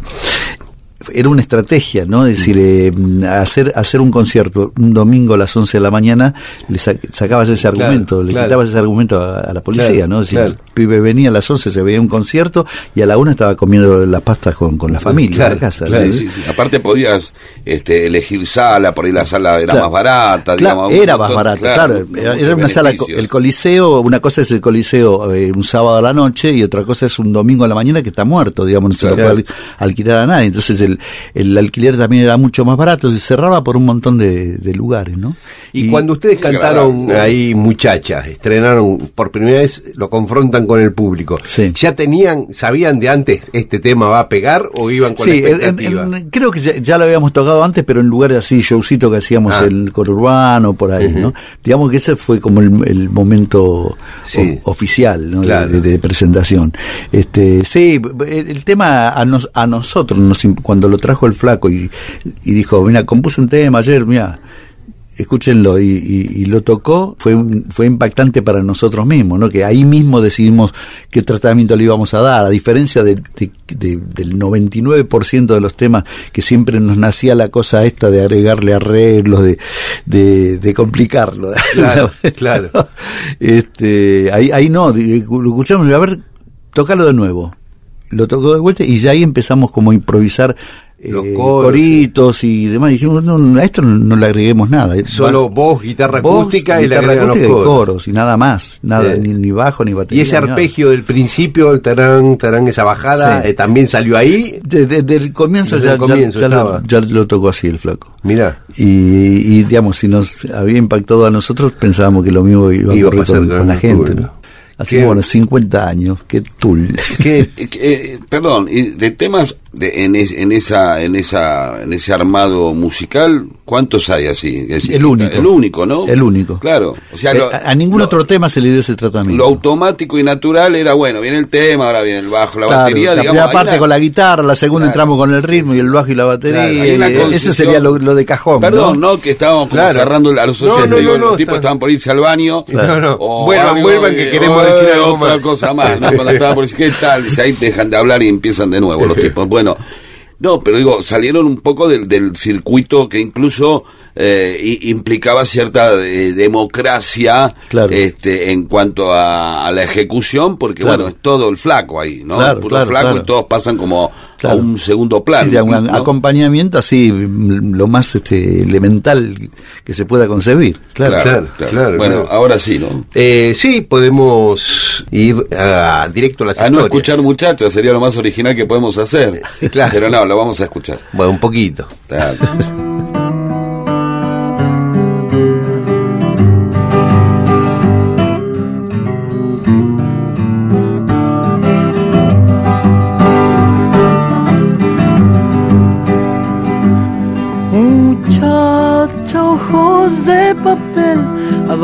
[SPEAKER 3] Era una estrategia, ¿no? Es decir, eh, hacer, hacer un concierto un domingo a las 11 de la mañana, le sa- sacabas ese
[SPEAKER 8] Claro,
[SPEAKER 3] argumento, le
[SPEAKER 8] claro.
[SPEAKER 3] quitabas ese argumento a, a la policía,
[SPEAKER 8] Claro,
[SPEAKER 3] ¿no? Es decir, el pibe venía a las 11, se veía un concierto y a la una estaba comiendo las pastas con, con la familia en la casa.
[SPEAKER 8] claro,
[SPEAKER 3] ¿sí?
[SPEAKER 4] Sí. Aparte podías este, elegir sala, por ahí la sala era más barata.
[SPEAKER 3] Claro,
[SPEAKER 4] digamos,
[SPEAKER 3] era más barato, claro. Era, una sala, el coliseo, una cosa es el coliseo eh, un sábado a la noche y otra cosa es un domingo a la mañana que está muerto, digamos, no se lo puede al- alquilar a nadie. Entonces el, el alquiler también era mucho más barato, se cerraba por un montón de, de lugares, ¿no?
[SPEAKER 8] Y, cuando ustedes cantaron ahí Muchachas, estrenaron por primera vez, lo confrontan con el público.
[SPEAKER 3] Sí.
[SPEAKER 8] ¿Ya tenían, sabían de antes este tema va a pegar o iban con
[SPEAKER 3] Sí,
[SPEAKER 8] la expectativa?
[SPEAKER 3] en- creo que ya, ya lo habíamos tocado antes, pero en lugares así, showcito que hacíamos
[SPEAKER 8] Ah.
[SPEAKER 3] el conurbano, por ahí, ¿no? Digamos que ese fue como el, el momento
[SPEAKER 8] Sí.
[SPEAKER 3] o- oficial, ¿no? De-
[SPEAKER 8] Claro.
[SPEAKER 3] De, de presentación. Este, sí, el, tema a, nos- a nosotros, nos im- cuando lo trajo el flaco y, y dijo, mira, compuse un tema ayer, mira, escúchenlo y, y- y lo tocó fue un- fue impactante para nosotros mismos no que ahí mismo decidimos qué tratamiento le íbamos a dar a diferencia de, de- de- del 99% de los temas que siempre nos nacía la cosa esta de agregarle arreglos de de, complicarlo.
[SPEAKER 8] Claro, claro.
[SPEAKER 3] este ahí ahí no lo escuchamos a ver tocalo de nuevo lo tocó de vuelta y ya ahí empezamos como a improvisar
[SPEAKER 8] Los
[SPEAKER 3] eh,
[SPEAKER 8] coros,
[SPEAKER 3] coritos y demás. dijimos, no, a esto no, le agreguemos nada.
[SPEAKER 8] Solo
[SPEAKER 3] Va-
[SPEAKER 8] voz, guitarra
[SPEAKER 3] voz,
[SPEAKER 8] acústica y le
[SPEAKER 3] guitarra
[SPEAKER 8] los
[SPEAKER 3] acústica y
[SPEAKER 8] coros.
[SPEAKER 3] y nada más. Nada, ni, ni bajo ni batería.
[SPEAKER 8] Y ese arpegio del principio, el tarán, tarán, esa bajada,
[SPEAKER 3] Sí.
[SPEAKER 8] eh, también salió ahí.
[SPEAKER 3] De- de- Desde el comienzo,
[SPEAKER 8] Desde
[SPEAKER 3] ya,
[SPEAKER 8] el comienzo
[SPEAKER 3] ya- lo, ya lo tocó así el flaco.
[SPEAKER 8] Mira,
[SPEAKER 3] Y, y, digamos, si nos había impactado a nosotros, pensábamos que lo mismo iba a
[SPEAKER 8] Iba a pasar
[SPEAKER 3] con,
[SPEAKER 8] con
[SPEAKER 3] con la gente. Así que bueno, 50 años, qué tul.
[SPEAKER 4] Eh, eh, perdón, de temas de, en, es- en esa en esa en ese armado musical, ¿cuántos hay así? Es
[SPEAKER 3] El único.
[SPEAKER 4] El único, ¿no?
[SPEAKER 3] El único.
[SPEAKER 4] Claro. O sea,
[SPEAKER 3] Eh,
[SPEAKER 4] lo,
[SPEAKER 3] a, a ningún
[SPEAKER 4] lo-
[SPEAKER 3] otro tema se le dio ese
[SPEAKER 4] lo
[SPEAKER 3] tratamiento.
[SPEAKER 4] automático y natural era bueno, viene el tema, ahora viene el bajo, la
[SPEAKER 3] Claro,
[SPEAKER 4] batería,
[SPEAKER 3] la
[SPEAKER 4] digamos,
[SPEAKER 3] primera parte
[SPEAKER 4] una-
[SPEAKER 3] con la guitarra, la segunda
[SPEAKER 4] Claro.
[SPEAKER 3] entramos con el ritmo y el bajo y la batería.
[SPEAKER 4] Claro,
[SPEAKER 3] eh, ese sería lo, lo de cajón.
[SPEAKER 4] Perdón,
[SPEAKER 3] ¿no?
[SPEAKER 4] ¿no? Que estábamos como
[SPEAKER 8] Claro.
[SPEAKER 4] cerrando a los
[SPEAKER 8] No,
[SPEAKER 4] oyentes.
[SPEAKER 8] no,
[SPEAKER 4] digo,
[SPEAKER 8] no, no,
[SPEAKER 4] los tipos
[SPEAKER 8] está-
[SPEAKER 4] estaban por irse al baño. O
[SPEAKER 8] Vuelvan,
[SPEAKER 4] algo,
[SPEAKER 8] vuelvan, que queremos decir algo
[SPEAKER 4] otra
[SPEAKER 8] más.
[SPEAKER 4] cosa más. ¿no? Cuando estaban por decir, ¿qué tal? Ahí dejan de hablar y empiezan de nuevo los tipos. Bueno, no, pero digo, salieron un poco del, del circuito que incluso eh, implicaba cierta eh, democracia
[SPEAKER 3] Claro.
[SPEAKER 4] este, en cuanto a, a la ejecución, porque
[SPEAKER 3] Claro.
[SPEAKER 4] bueno, es todo el flaco ahí, ¿no?
[SPEAKER 3] Claro,
[SPEAKER 4] Puro
[SPEAKER 3] claro,
[SPEAKER 4] flaco
[SPEAKER 3] claro.
[SPEAKER 4] y todos pasan como
[SPEAKER 3] Claro.
[SPEAKER 4] a un segundo plano.
[SPEAKER 3] Sí, de un
[SPEAKER 4] ¿no?
[SPEAKER 3] acompañamiento así, mm, lo más este, elemental que se pueda concebir.
[SPEAKER 4] Claro,
[SPEAKER 8] Claro,
[SPEAKER 4] claro.
[SPEAKER 8] claro,
[SPEAKER 4] bueno,
[SPEAKER 8] claro.
[SPEAKER 4] ahora sí, ¿no?
[SPEAKER 8] Eh, sí, podemos ir a, directo a las
[SPEAKER 4] A no
[SPEAKER 8] historias.
[SPEAKER 4] escuchar muchachas sería lo más original que podemos hacer.
[SPEAKER 8] Claro.
[SPEAKER 4] Pero no, lo vamos a escuchar.
[SPEAKER 8] Bueno, un poquito.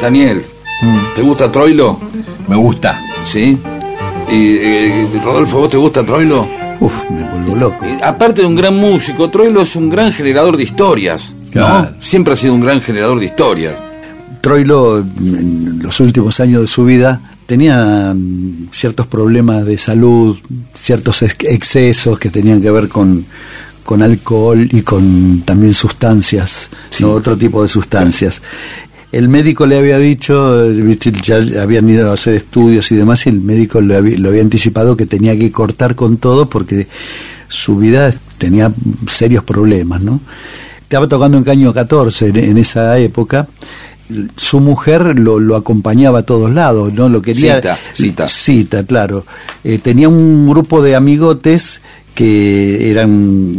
[SPEAKER 4] Daniel, ¿te gusta Troilo?
[SPEAKER 8] Me gusta.
[SPEAKER 4] ¿Sí? ¿Y eh, Rodolfo, vos te gusta Troilo?
[SPEAKER 3] Uf, me vuelvo loco.
[SPEAKER 4] Eh, Aparte de un gran músico, Troilo es un gran generador de historias. ¿no?
[SPEAKER 8] Claro.
[SPEAKER 4] Siempre ha sido un gran generador de historias.
[SPEAKER 3] Troilo, en los últimos años de su vida, tenía mm, ciertos problemas de salud, ciertos ex- excesos que tenían que ver con, con alcohol y con también sustancias, ¿no? otro tipo de sustancias. El médico le había dicho, ya habían ido a hacer estudios y demás, y el médico le había, lo había anticipado que tenía que cortar con todo porque su vida tenía serios problemas, ¿no? Estaba tocando en Caño 14 en, en esa época. Su mujer lo, lo acompañaba a todos lados, ¿no? Lo quería.
[SPEAKER 4] Cita, cita.
[SPEAKER 3] Cita, claro. Eh, tenía un grupo de amigotes que eran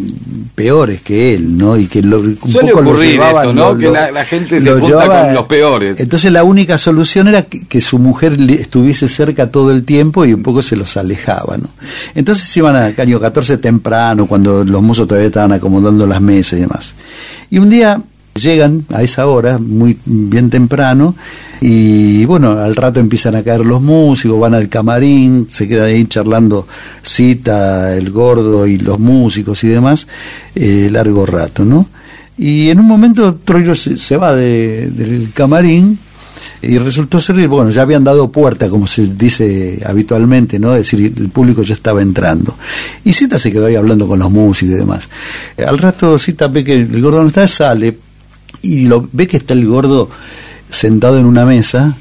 [SPEAKER 3] peores que él, ¿no? Y que lo, un
[SPEAKER 4] Suele
[SPEAKER 3] poco lo llevaban,
[SPEAKER 4] esto, ¿no?
[SPEAKER 3] lo-
[SPEAKER 4] que la, la gente se
[SPEAKER 3] lo
[SPEAKER 4] junta
[SPEAKER 3] llevaba-
[SPEAKER 4] con los peores.
[SPEAKER 3] Entonces la única solución era que, que su mujer estuviese cerca todo el tiempo y un poco se los alejaba, ¿no? Entonces iban a Caño 14 temprano, cuando los mozos todavía estaban acomodando las mesas y demás. Y un día llegan a esa hora, muy bien temprano, y bueno, al rato empiezan a caer los músicos, van al camarín, se quedan ahí charlando cita, el gordo y los músicos y demás, eh, largo rato, ¿no? Y en un momento Troilo se, va de- del camarín y resultó ser, bueno, ya habían dado puerta, como se dice habitualmente, ¿no? Es decir, el público ya estaba entrando. Y Cita se quedó ahí hablando con los músicos y demás. Al rato Cita ve que el gordo no está, sale y lo ve que está el gordo sentado en una mesa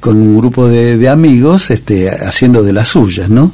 [SPEAKER 3] con un grupo de, de amigos este, haciendo de las suyas, ¿no?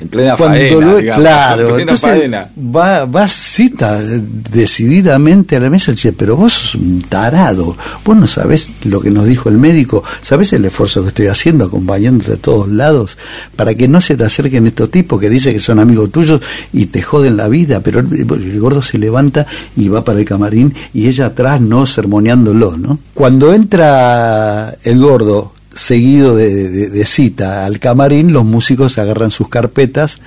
[SPEAKER 4] En plena
[SPEAKER 3] Cuando
[SPEAKER 4] faena,
[SPEAKER 3] lo-
[SPEAKER 4] digamos,
[SPEAKER 3] claro,
[SPEAKER 4] en plena
[SPEAKER 3] entonces
[SPEAKER 4] faena.
[SPEAKER 3] va, va cita decididamente a la mesa y dice, pero vos sos un tarado, vos no sabés lo que nos dijo el médico, sabés el esfuerzo que estoy haciendo acompañándote a todos lados para que no se te acerquen estos tipos que dicen que son amigos tuyos y te joden la vida, pero el, el gordo se levanta y va para el camarín y ella atrás no sermoneándolo, ¿no? Cuando entra el gordo seguido de, cita al camarín, los músicos agarran sus carpetas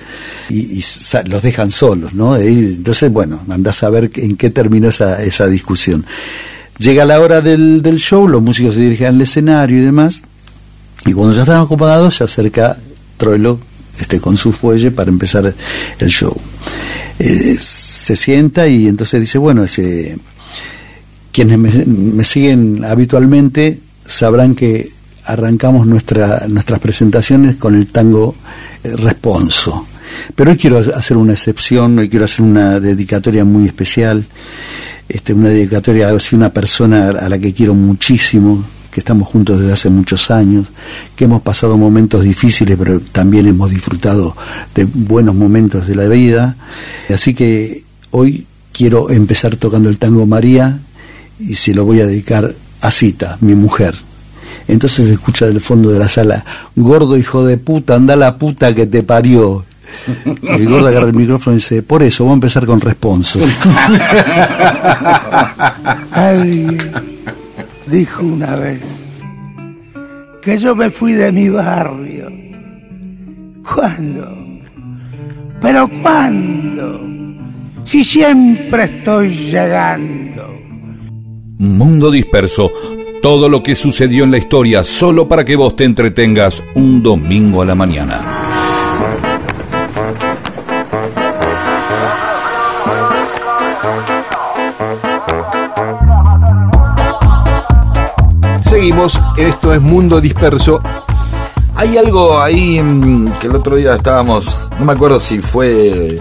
[SPEAKER 3] y, los dejan solos, ¿no? Entonces, bueno, andás a ver en qué terminó esa, esa discusión. Llega la hora del, del show, los músicos se dirigen al escenario y demás, y cuando ya están acomodados, se acerca Troilo este, con su fuelle para empezar el show. eh, se sienta y entonces dice, bueno, ese, quienes me, siguen habitualmente sabrán que arrancamos nuestra, nuestras presentaciones con el tango eh, Responso. Pero hoy quiero hacer una excepción, hoy quiero hacer una dedicatoria muy especial, este, una dedicatoria a una persona a la que quiero muchísimo, que estamos juntos desde hace muchos años, que hemos pasado momentos difíciles, pero también hemos disfrutado de buenos momentos de la vida. Así que hoy quiero empezar tocando el tango María y se lo voy a dedicar a Cita, mi mujer. Entonces se escucha del fondo de la sala, gordo hijo de puta, anda la puta que te parió. El gordo agarra el micrófono y dice, por eso, voy a empezar con responso.
[SPEAKER 10] dijo una vez que yo me fui de mi barrio. ¿Cuándo? ¿Pero cuándo? Si siempre estoy llegando.
[SPEAKER 11] Mundo disperso. Todo lo que sucedió en la historia solo para que vos te entretengas un domingo a la mañana.
[SPEAKER 8] Seguimos, esto es Mundo Disperso.
[SPEAKER 4] Hay algo ahí mm, que el otro día estábamos, no me acuerdo si fue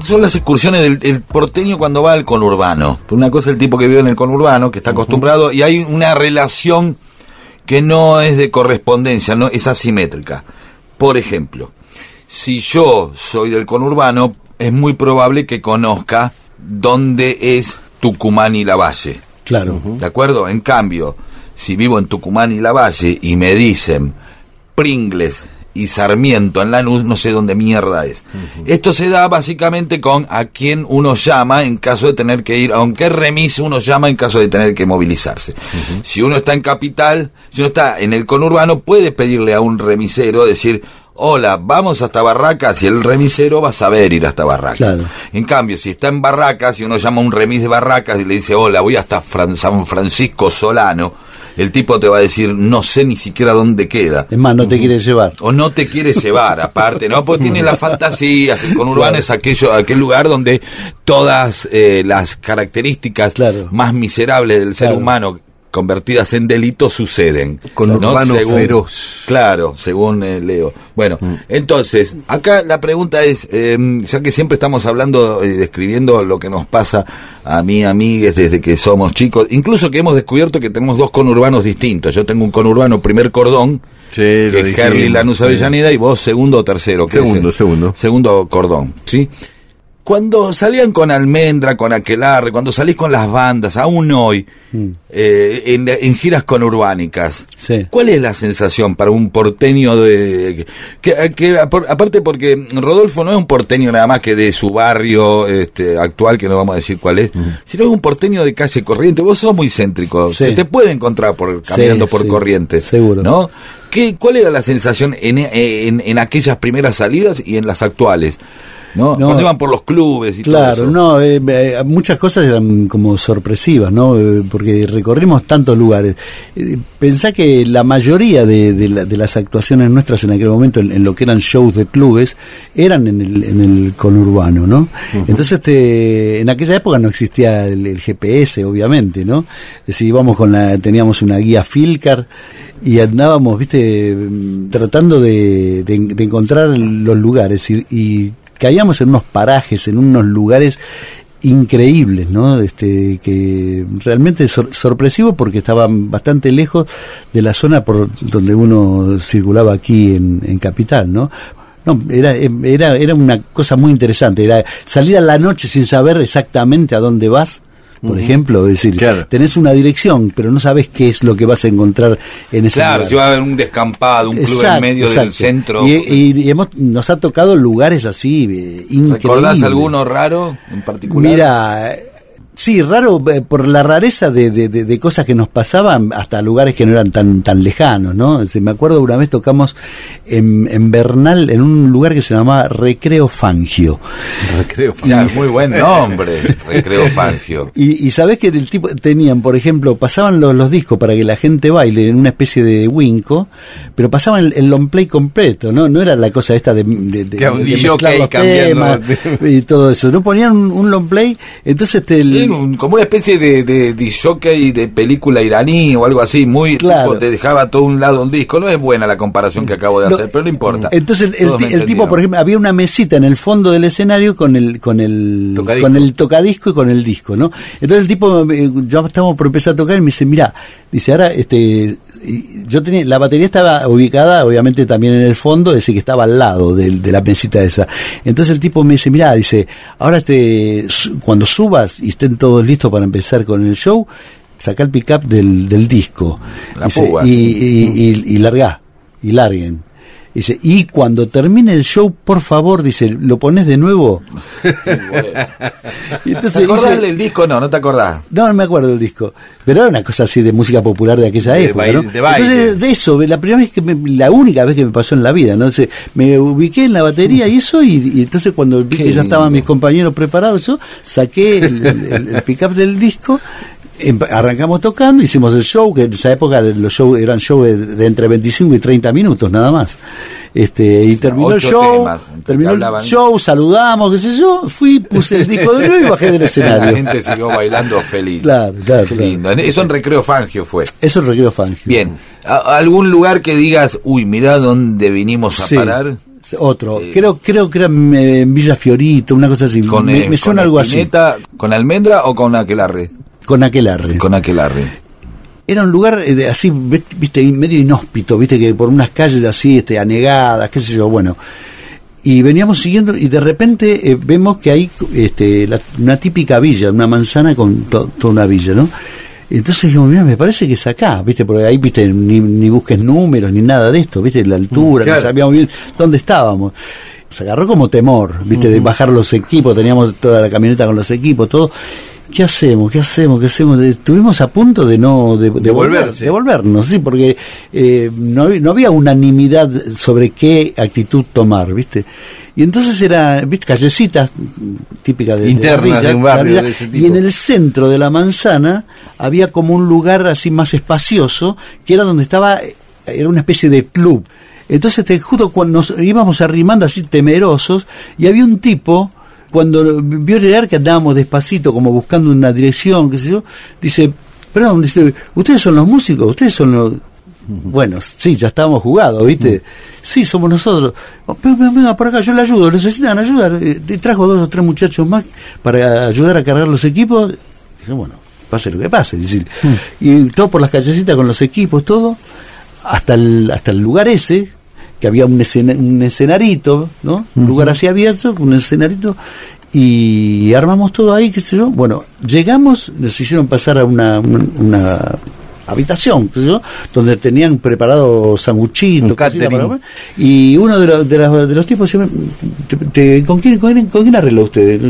[SPEAKER 4] son las excursiones del porteño cuando va al conurbano. Una cosa es el tipo que vive en el conurbano, que está acostumbrado, y hay una relación que no es de correspondencia, no es asimétrica. Por ejemplo, si yo soy del conurbano, es muy probable que conozca dónde es Tucumán y la Valle.
[SPEAKER 3] Claro.
[SPEAKER 4] ¿De acuerdo? En cambio, si vivo en Tucumán y La Valle y me dicen Pringles y Sarmiento en Lanús, no sé dónde mierda es. Esto se da básicamente con a quien uno llama en caso de tener que ir, aunque remis uno llama en caso de tener que movilizarse. Si uno está en capital, si uno está en el conurbano, puede pedirle a un remisero, decir, hola, vamos hasta Barracas y el remisero va a saber ir hasta Barracas. En cambio, si está en Barracas y uno llama a un remis de Barracas y le dice, hola, voy hasta San Francisco Solano, el tipo te va a decir, no sé ni siquiera dónde queda.
[SPEAKER 3] Es más, no te quiere llevar.
[SPEAKER 4] O no te quiere llevar, aparte, ¿no? Pues tiene la fantasía, el conurbano es aquello, aquel lugar donde todas eh, las características más miserables del ser humano convertidas en delitos suceden.
[SPEAKER 8] Con urbano feroz.
[SPEAKER 4] Claro, según eh, Leo. Bueno, mm. entonces, acá la pregunta es, em, ya que siempre estamos hablando y describiendo lo que nos pasa a mí, amigues, desde que somos chicos, incluso que hemos descubierto que tenemos dos conurbanos distintos. Yo tengo un conurbano primer cordón, que es Herli Lanús Avellaneda, y vos segundo o tercero.
[SPEAKER 8] Segundo, segundo.
[SPEAKER 4] Segundo cordón, ¿sí? Cuando salían con Almendra, con Aquelarre, cuando salís con las bandas, aún hoy, mm. eh, en, giras conurbánicas, ¿cuál es la sensación para un porteño de... Que, aparte porque Rodolfo no es un porteño nada más que de su barrio este, actual, que no vamos a decir cuál es, sino es un porteño de calle Corriente. Vos sos muy céntrico, se te puede encontrar por, caminando por Corriente.
[SPEAKER 3] Seguro.
[SPEAKER 4] ¿no? ¿Qué, ¿Cuál era la sensación en, en, en aquellas primeras salidas y en las actuales? ¿No? Cuando iban por los clubes y
[SPEAKER 3] claro,
[SPEAKER 4] todo eso.
[SPEAKER 3] no, eh, eh, muchas cosas eran como sorpresivas, ¿no? Eh, porque recorrimos tantos lugares. pensá que la mayoría de, las actuaciones nuestras en aquel momento, en, lo que eran shows de clubes, eran en el, en el conurbano, ¿no? Entonces, este, en aquella época no existía el, GPS, obviamente, ¿no? Es decir, íbamos con la, teníamos una guía Filcar y andábamos, viste, tratando de, encontrar los lugares y caíamos en unos parajes, en unos lugares increíbles, ¿no? Este, que realmente sorpresivo porque estaban bastante lejos de la zona por donde uno circulaba aquí en, Capital, ¿no? No, era, era, era una cosa muy interesante, era salir a la noche sin saber exactamente a dónde vas, por ejemplo, es decir, tenés una dirección, pero no sabes qué es lo que vas a encontrar en ese
[SPEAKER 4] claro, si va a haber un descampado, un club en medio del centro.
[SPEAKER 3] Y, hemos, nos ha tocado lugares así eh, increíbles.
[SPEAKER 4] ¿Recordás alguno raro en particular?
[SPEAKER 3] Mira, Sí, raro eh, por la rareza de, de, de, cosas que nos pasaban hasta lugares que no eran tan tan lejanos, ¿no? me acuerdo una vez tocamos en, en Bernal, en un lugar que se llamaba Recreo Fangio.
[SPEAKER 4] Recreo Fangio, muy buen nombre, Recreo Fangio.
[SPEAKER 3] Y, y sabés que el tipo tenían, por ejemplo, pasaban los, los, discos para que la gente baile en una especie de winco, pero pasaban el, el long play completo, ¿no? No era la cosa esta de, de, de,
[SPEAKER 4] de mezclar los temas
[SPEAKER 3] y todo eso. No ponían un, un long play, entonces te
[SPEAKER 4] como una especie de, de, de de película iraní o algo así, muy
[SPEAKER 3] claro.
[SPEAKER 4] te dejaba todo un lado un disco. No es buena la comparación que acabo de hacer, pero no importa.
[SPEAKER 3] Entonces el, tipo, por ejemplo, había una mesita en el fondo del escenario con el con el tocadisco. con el tocadisco y con el disco, ¿no? Entonces el tipo eh, ya estábamos por empezar a tocar y me dice, "Mira, dice, ahora este yo tenía la batería estaba ubicada obviamente también en el fondo, es decir, que estaba al lado de, de la mesita esa. Entonces el tipo me dice, "Mira, dice, ahora este cuando subas y estén todos listos para empezar con el show, saca el pick-up del, del disco dice, y, y, y, y larga, y larguen. Dice, y cuando termine el show, por favor, dice, ¿lo pones de nuevo?
[SPEAKER 4] y entonces, ¿Te acordás dice, del disco? No, no te acordás.
[SPEAKER 3] No, no me acuerdo del disco. Pero era una cosa así de música popular de aquella de época, baile, ¿no?
[SPEAKER 4] De baile.
[SPEAKER 3] Entonces, de eso, la primera vez que me, la única vez que me pasó en la vida, ¿no? Entonces, me ubiqué en la batería y eso, y, y entonces cuando vi que ya estaban mis compañeros preparados, yo saqué el, el, el pick-up del disco arrancamos tocando, hicimos el show, que en esa época los shows eran shows de, de, entre 25 y 30 minutos nada más. Este, y terminó el show, temas, terminó el show, saludamos, qué sé yo, fui, puse el disco de nuevo y bajé del escenario.
[SPEAKER 4] La gente siguió bailando feliz.
[SPEAKER 3] Claro, claro.
[SPEAKER 4] Qué lindo. Eso en Recreo Fangio fue.
[SPEAKER 3] Eso en Recreo Fangio.
[SPEAKER 4] Bien. ¿Algún lugar que digas, uy, mirá dónde vinimos a
[SPEAKER 3] sí.
[SPEAKER 4] parar?
[SPEAKER 3] Otro, eh, creo creo que era en Villa Fiorito, una cosa así.
[SPEAKER 4] Con,
[SPEAKER 3] me, me suena algo así.
[SPEAKER 4] ¿Con almendra o con aquelarre?
[SPEAKER 3] Con aquelarre.
[SPEAKER 4] Con aquelarre.
[SPEAKER 3] Era un lugar eh, así, viste, medio inhóspito, viste, que por unas calles así, este, anegadas, qué sé yo, bueno. Y veníamos siguiendo y de repente eh, vemos que hay este, la, una típica villa, una manzana con to, toda una villa, ¿no? Entonces dijimos, mira, me parece que es acá, ¿viste? Porque ahí, ¿viste? Ni, ni busques números, ni nada de esto, ¿viste? La altura, claro. no sabíamos bien dónde estábamos. Se agarró como temor, ¿viste? Uh -huh. De bajar los equipos, teníamos toda la camioneta con los equipos, todo. ¿Qué hacemos? ¿Qué hacemos? ¿Qué hacemos? Estuvimos a punto de no de, de, de volver, de volvernos, sí, porque eh, no, no, había unanimidad sobre qué actitud tomar, ¿viste? Y entonces era, ¿viste? Callecitas típicas de,
[SPEAKER 8] Internas
[SPEAKER 3] de,
[SPEAKER 8] de un barrio de ese tipo.
[SPEAKER 3] Y en el centro de la manzana había como un lugar así más espacioso, que era donde estaba, era una especie de club. Entonces, te, justo cuando nos íbamos arrimando así temerosos, y había un tipo cuando vio llegar que andábamos despacito, como buscando una dirección, qué sé yo, dice, perdón, dice, ustedes son los músicos, ustedes son los... Bueno, sí, ya estábamos jugados, ¿viste? Sí, somos nosotros. Oh, pero, venga por acá, yo le ayudo, necesitan ayudar. Eh, trajo dos o tres muchachos más para ayudar a cargar los equipos. Dice, bueno, pase lo que pase. Dice, mm. Y todo por las callecitas con los equipos, todo, hasta el, hasta el lugar ese, que había un, escena, un escenarito, ¿no? Un uh -huh. lugar así abierto, un escenarito, y armamos todo ahí, qué sé yo. Bueno, llegamos, nos hicieron pasar a una, una, una habitación, qué sé yo, donde tenían preparado sanguchitos, y uno de, los, de, los, de los tipos decía, te, te, ¿con, quién, con, ¿con, quién arregló usted?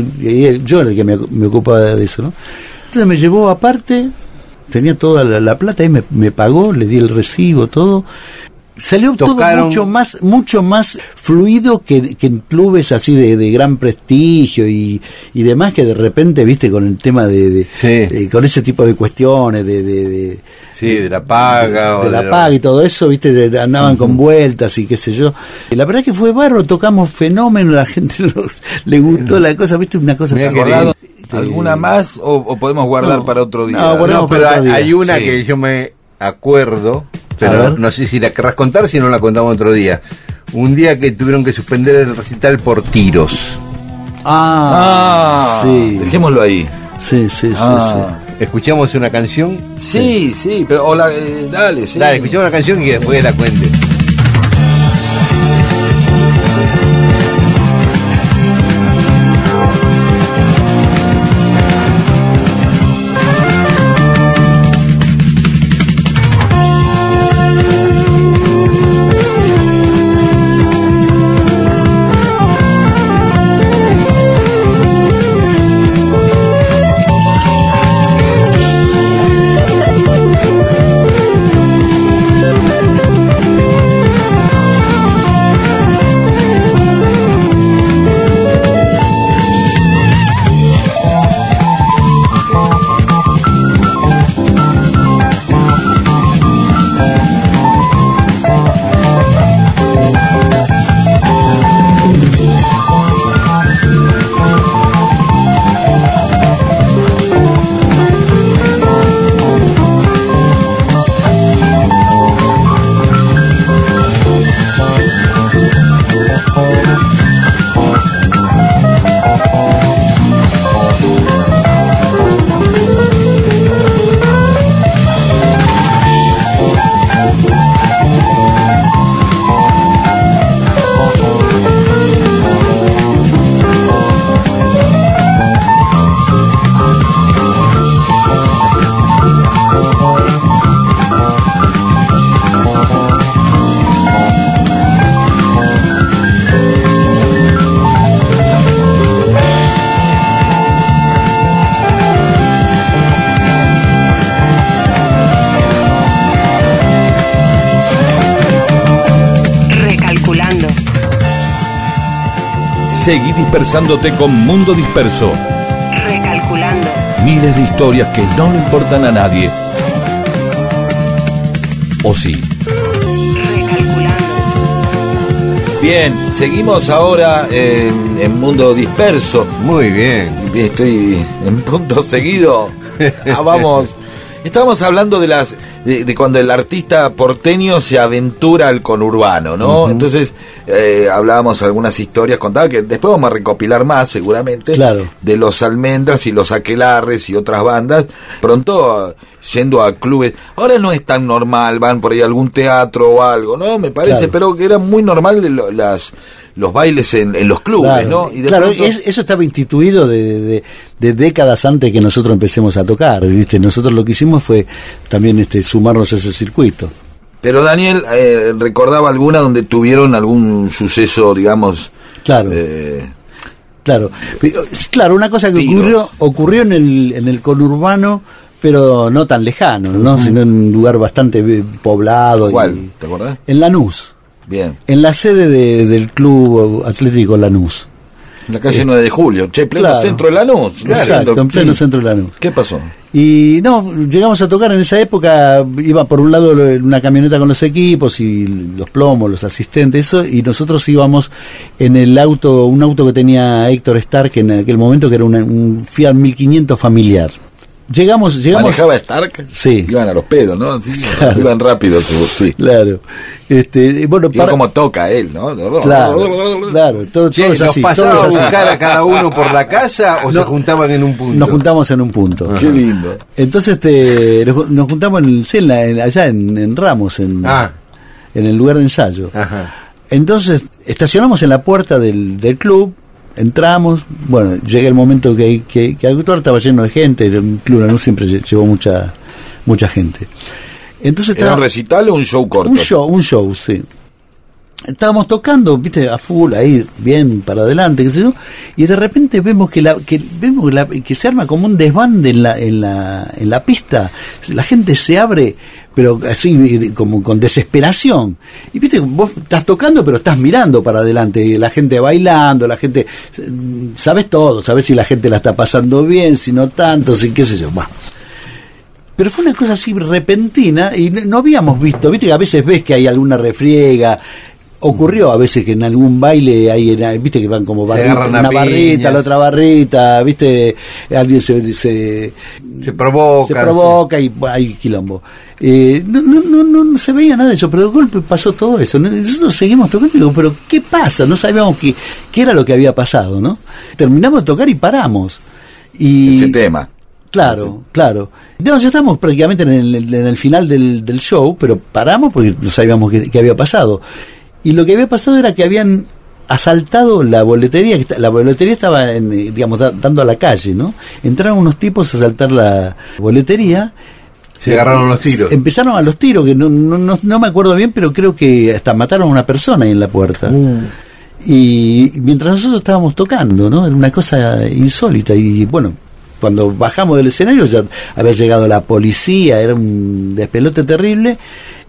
[SPEAKER 3] Yo era el que me, me ocupaba de eso, ¿no? Entonces me llevó aparte, tenía toda la, la plata, y me, me pagó, le di el recibo, todo, salió Tocaron. todo mucho más mucho más fluido que, que en clubes así de, de gran prestigio y, y, demás que de repente viste con el tema de, de,
[SPEAKER 8] sí.
[SPEAKER 3] de con ese tipo de cuestiones de, de
[SPEAKER 8] sí de la paga
[SPEAKER 3] de, la paga y todo eso viste andaban uh -huh. con vueltas y qué sé yo y la verdad que fue barro tocamos fenómeno la gente nos, le gustó la cosa viste una cosa
[SPEAKER 4] acordado alguna más o, o podemos guardar
[SPEAKER 3] no,
[SPEAKER 4] para otro día
[SPEAKER 8] no, no pero hay, hay, una sí. que yo me acuerdo pero no sé si la querrás contar, si no la contamos otro día. Un día que tuvieron que suspender el recital por tiros.
[SPEAKER 4] Ah, ah sí. Dejémoslo ahí.
[SPEAKER 3] Sí, sí, ah.
[SPEAKER 8] sí, sí. ¿Escuchamos una canción?
[SPEAKER 4] Sí, sí, sí pero hola, eh, dale, sí.
[SPEAKER 8] Dale, escuchamos una canción y después la cuente.
[SPEAKER 11] Seguí dispersándote con Mundo Disperso.
[SPEAKER 12] Recalculando.
[SPEAKER 11] Miles de historias que no le importan a nadie. ¿O sí?
[SPEAKER 4] Bien, seguimos ahora en, en Mundo Disperso.
[SPEAKER 8] Muy bien.
[SPEAKER 4] Estoy en punto seguido. Ah, vamos. Estábamos hablando de las de, de cuando el artista porteño se aventura al conurbano, ¿no? Entonces eh, hablábamos algunas historias, contaba que después vamos a recopilar más seguramente
[SPEAKER 3] Claro.
[SPEAKER 4] de los almendras y los aquelarres y otras bandas. Pronto yendo a clubes. Ahora no es tan normal, van por ahí a algún teatro o algo, ¿no? Me parece,
[SPEAKER 3] Claro.
[SPEAKER 4] pero que era muy normal las los bailes en, en los clubes,
[SPEAKER 3] Claro,
[SPEAKER 4] ¿no? Y de
[SPEAKER 3] claro,
[SPEAKER 4] pronto-
[SPEAKER 3] es- eso estaba instituido de, de- de décadas antes que nosotros empecemos a tocar, ¿viste? Nosotros lo que hicimos fue también este, sumarnos a ese circuito.
[SPEAKER 4] Pero Daniel eh, recordaba alguna donde tuvieron algún suceso, digamos.
[SPEAKER 3] Claro.
[SPEAKER 4] eh,
[SPEAKER 3] Claro, claro, una cosa que
[SPEAKER 4] Tiros.
[SPEAKER 3] ocurrió ocurrió en el, en el conurbano, pero no tan lejano, ¿no? Sino en un lugar bastante eh, poblado. y-
[SPEAKER 4] ¿Cuál? ¿Te acordás?
[SPEAKER 3] en Lanús,
[SPEAKER 4] Bien.
[SPEAKER 3] en la sede de- del Club Atlético Lanús.
[SPEAKER 4] En la calle
[SPEAKER 3] Eh,
[SPEAKER 4] 9 de Julio, che, pleno
[SPEAKER 3] claro.
[SPEAKER 4] centro de Lanús.
[SPEAKER 3] Exacto, en pleno centro de Lanús.
[SPEAKER 4] ¿Qué pasó?
[SPEAKER 3] Y no, llegamos a tocar en esa época, iba por un lado una camioneta con los equipos y los plomos, los asistentes, eso, y nosotros íbamos en el auto, un auto que tenía Héctor Stark en aquel momento, que era una- un Fiat 1500 familiar. Llegamos, llegamos.
[SPEAKER 4] ¿Manejaba Stark?
[SPEAKER 3] Sí.
[SPEAKER 4] Iban a los pedos, ¿no? Sí,
[SPEAKER 3] Claro.
[SPEAKER 4] Iban rápido, sí.
[SPEAKER 3] Claro. Este, bueno,
[SPEAKER 4] Iba
[SPEAKER 3] para-
[SPEAKER 4] como toca él, ¿no?
[SPEAKER 3] Claro, claro, todo,
[SPEAKER 8] Che,
[SPEAKER 3] todo es
[SPEAKER 8] ¿Los
[SPEAKER 3] así,
[SPEAKER 8] pasaba
[SPEAKER 3] todo
[SPEAKER 8] a
[SPEAKER 3] así.
[SPEAKER 8] buscar a cada uno por la casa o se
[SPEAKER 3] No.
[SPEAKER 8] juntaban en un punto?
[SPEAKER 3] Nos juntamos en un punto.
[SPEAKER 4] Qué lindo.
[SPEAKER 3] Entonces este, nos, nos juntamos en, sí, en la- en- allá en, en Ramos, en,
[SPEAKER 8] Ah.
[SPEAKER 3] en el lugar de ensayo.
[SPEAKER 8] Ajá.
[SPEAKER 3] Entonces estacionamos en la puerta del, del club, entramos, bueno, llega el momento que que, que actuar, estaba lleno de gente, un club no siempre lle- llevó mucha mucha gente. Entonces
[SPEAKER 4] ¿Era un recital o un show corto?
[SPEAKER 3] un show, un show, sí. Estábamos tocando, viste, a full, ahí, bien para adelante, qué sé yo, y de repente vemos que la, que vemos la- que se arma como un desbande en la, en la, en la pista, la gente se abre, pero así como con desesperación. Y viste, vos estás tocando, pero estás mirando para adelante, la gente bailando, la gente, sabes todo, sabes si la gente la está pasando bien, si no tanto, si qué sé yo, va. Pero fue una cosa así repentina y no habíamos visto, viste a veces ves que hay alguna refriega. Ocurrió a veces que en algún baile hay, viste que van como barrita, una barrita,
[SPEAKER 8] piñas.
[SPEAKER 3] la otra barrita, viste, alguien se, se,
[SPEAKER 8] Se provoca.
[SPEAKER 3] se provoca y hay quilombo. Eh, no, no, no, no, no se veía nada de eso, pero de golpe pasó todo eso. ¿no? Nosotros seguimos tocando y digo, pero ¿qué pasa? No sabíamos qué, qué era lo que había pasado, ¿no? Terminamos de tocar y paramos. Y,
[SPEAKER 4] Ese tema.
[SPEAKER 3] Claro, claro. No, ya estamos prácticamente en el, en el final del, del show, pero paramos porque no sabíamos qué, qué había pasado. Y lo que había pasado era que habían asaltado la boletería, la boletería estaba, en, eh, digamos, da- dando a la calle, ¿no? Entraron unos tipos a asaltar la boletería.
[SPEAKER 8] Se agarraron los tiros.
[SPEAKER 3] Empezaron a los tiros, que no, no, no, no me acuerdo bien, pero creo que hasta mataron a una persona ahí en la puerta. Y mientras nosotros estábamos tocando, ¿no? Era una cosa insólita. Y bueno, cuando bajamos del escenario ya había llegado la policía, era un despelote terrible.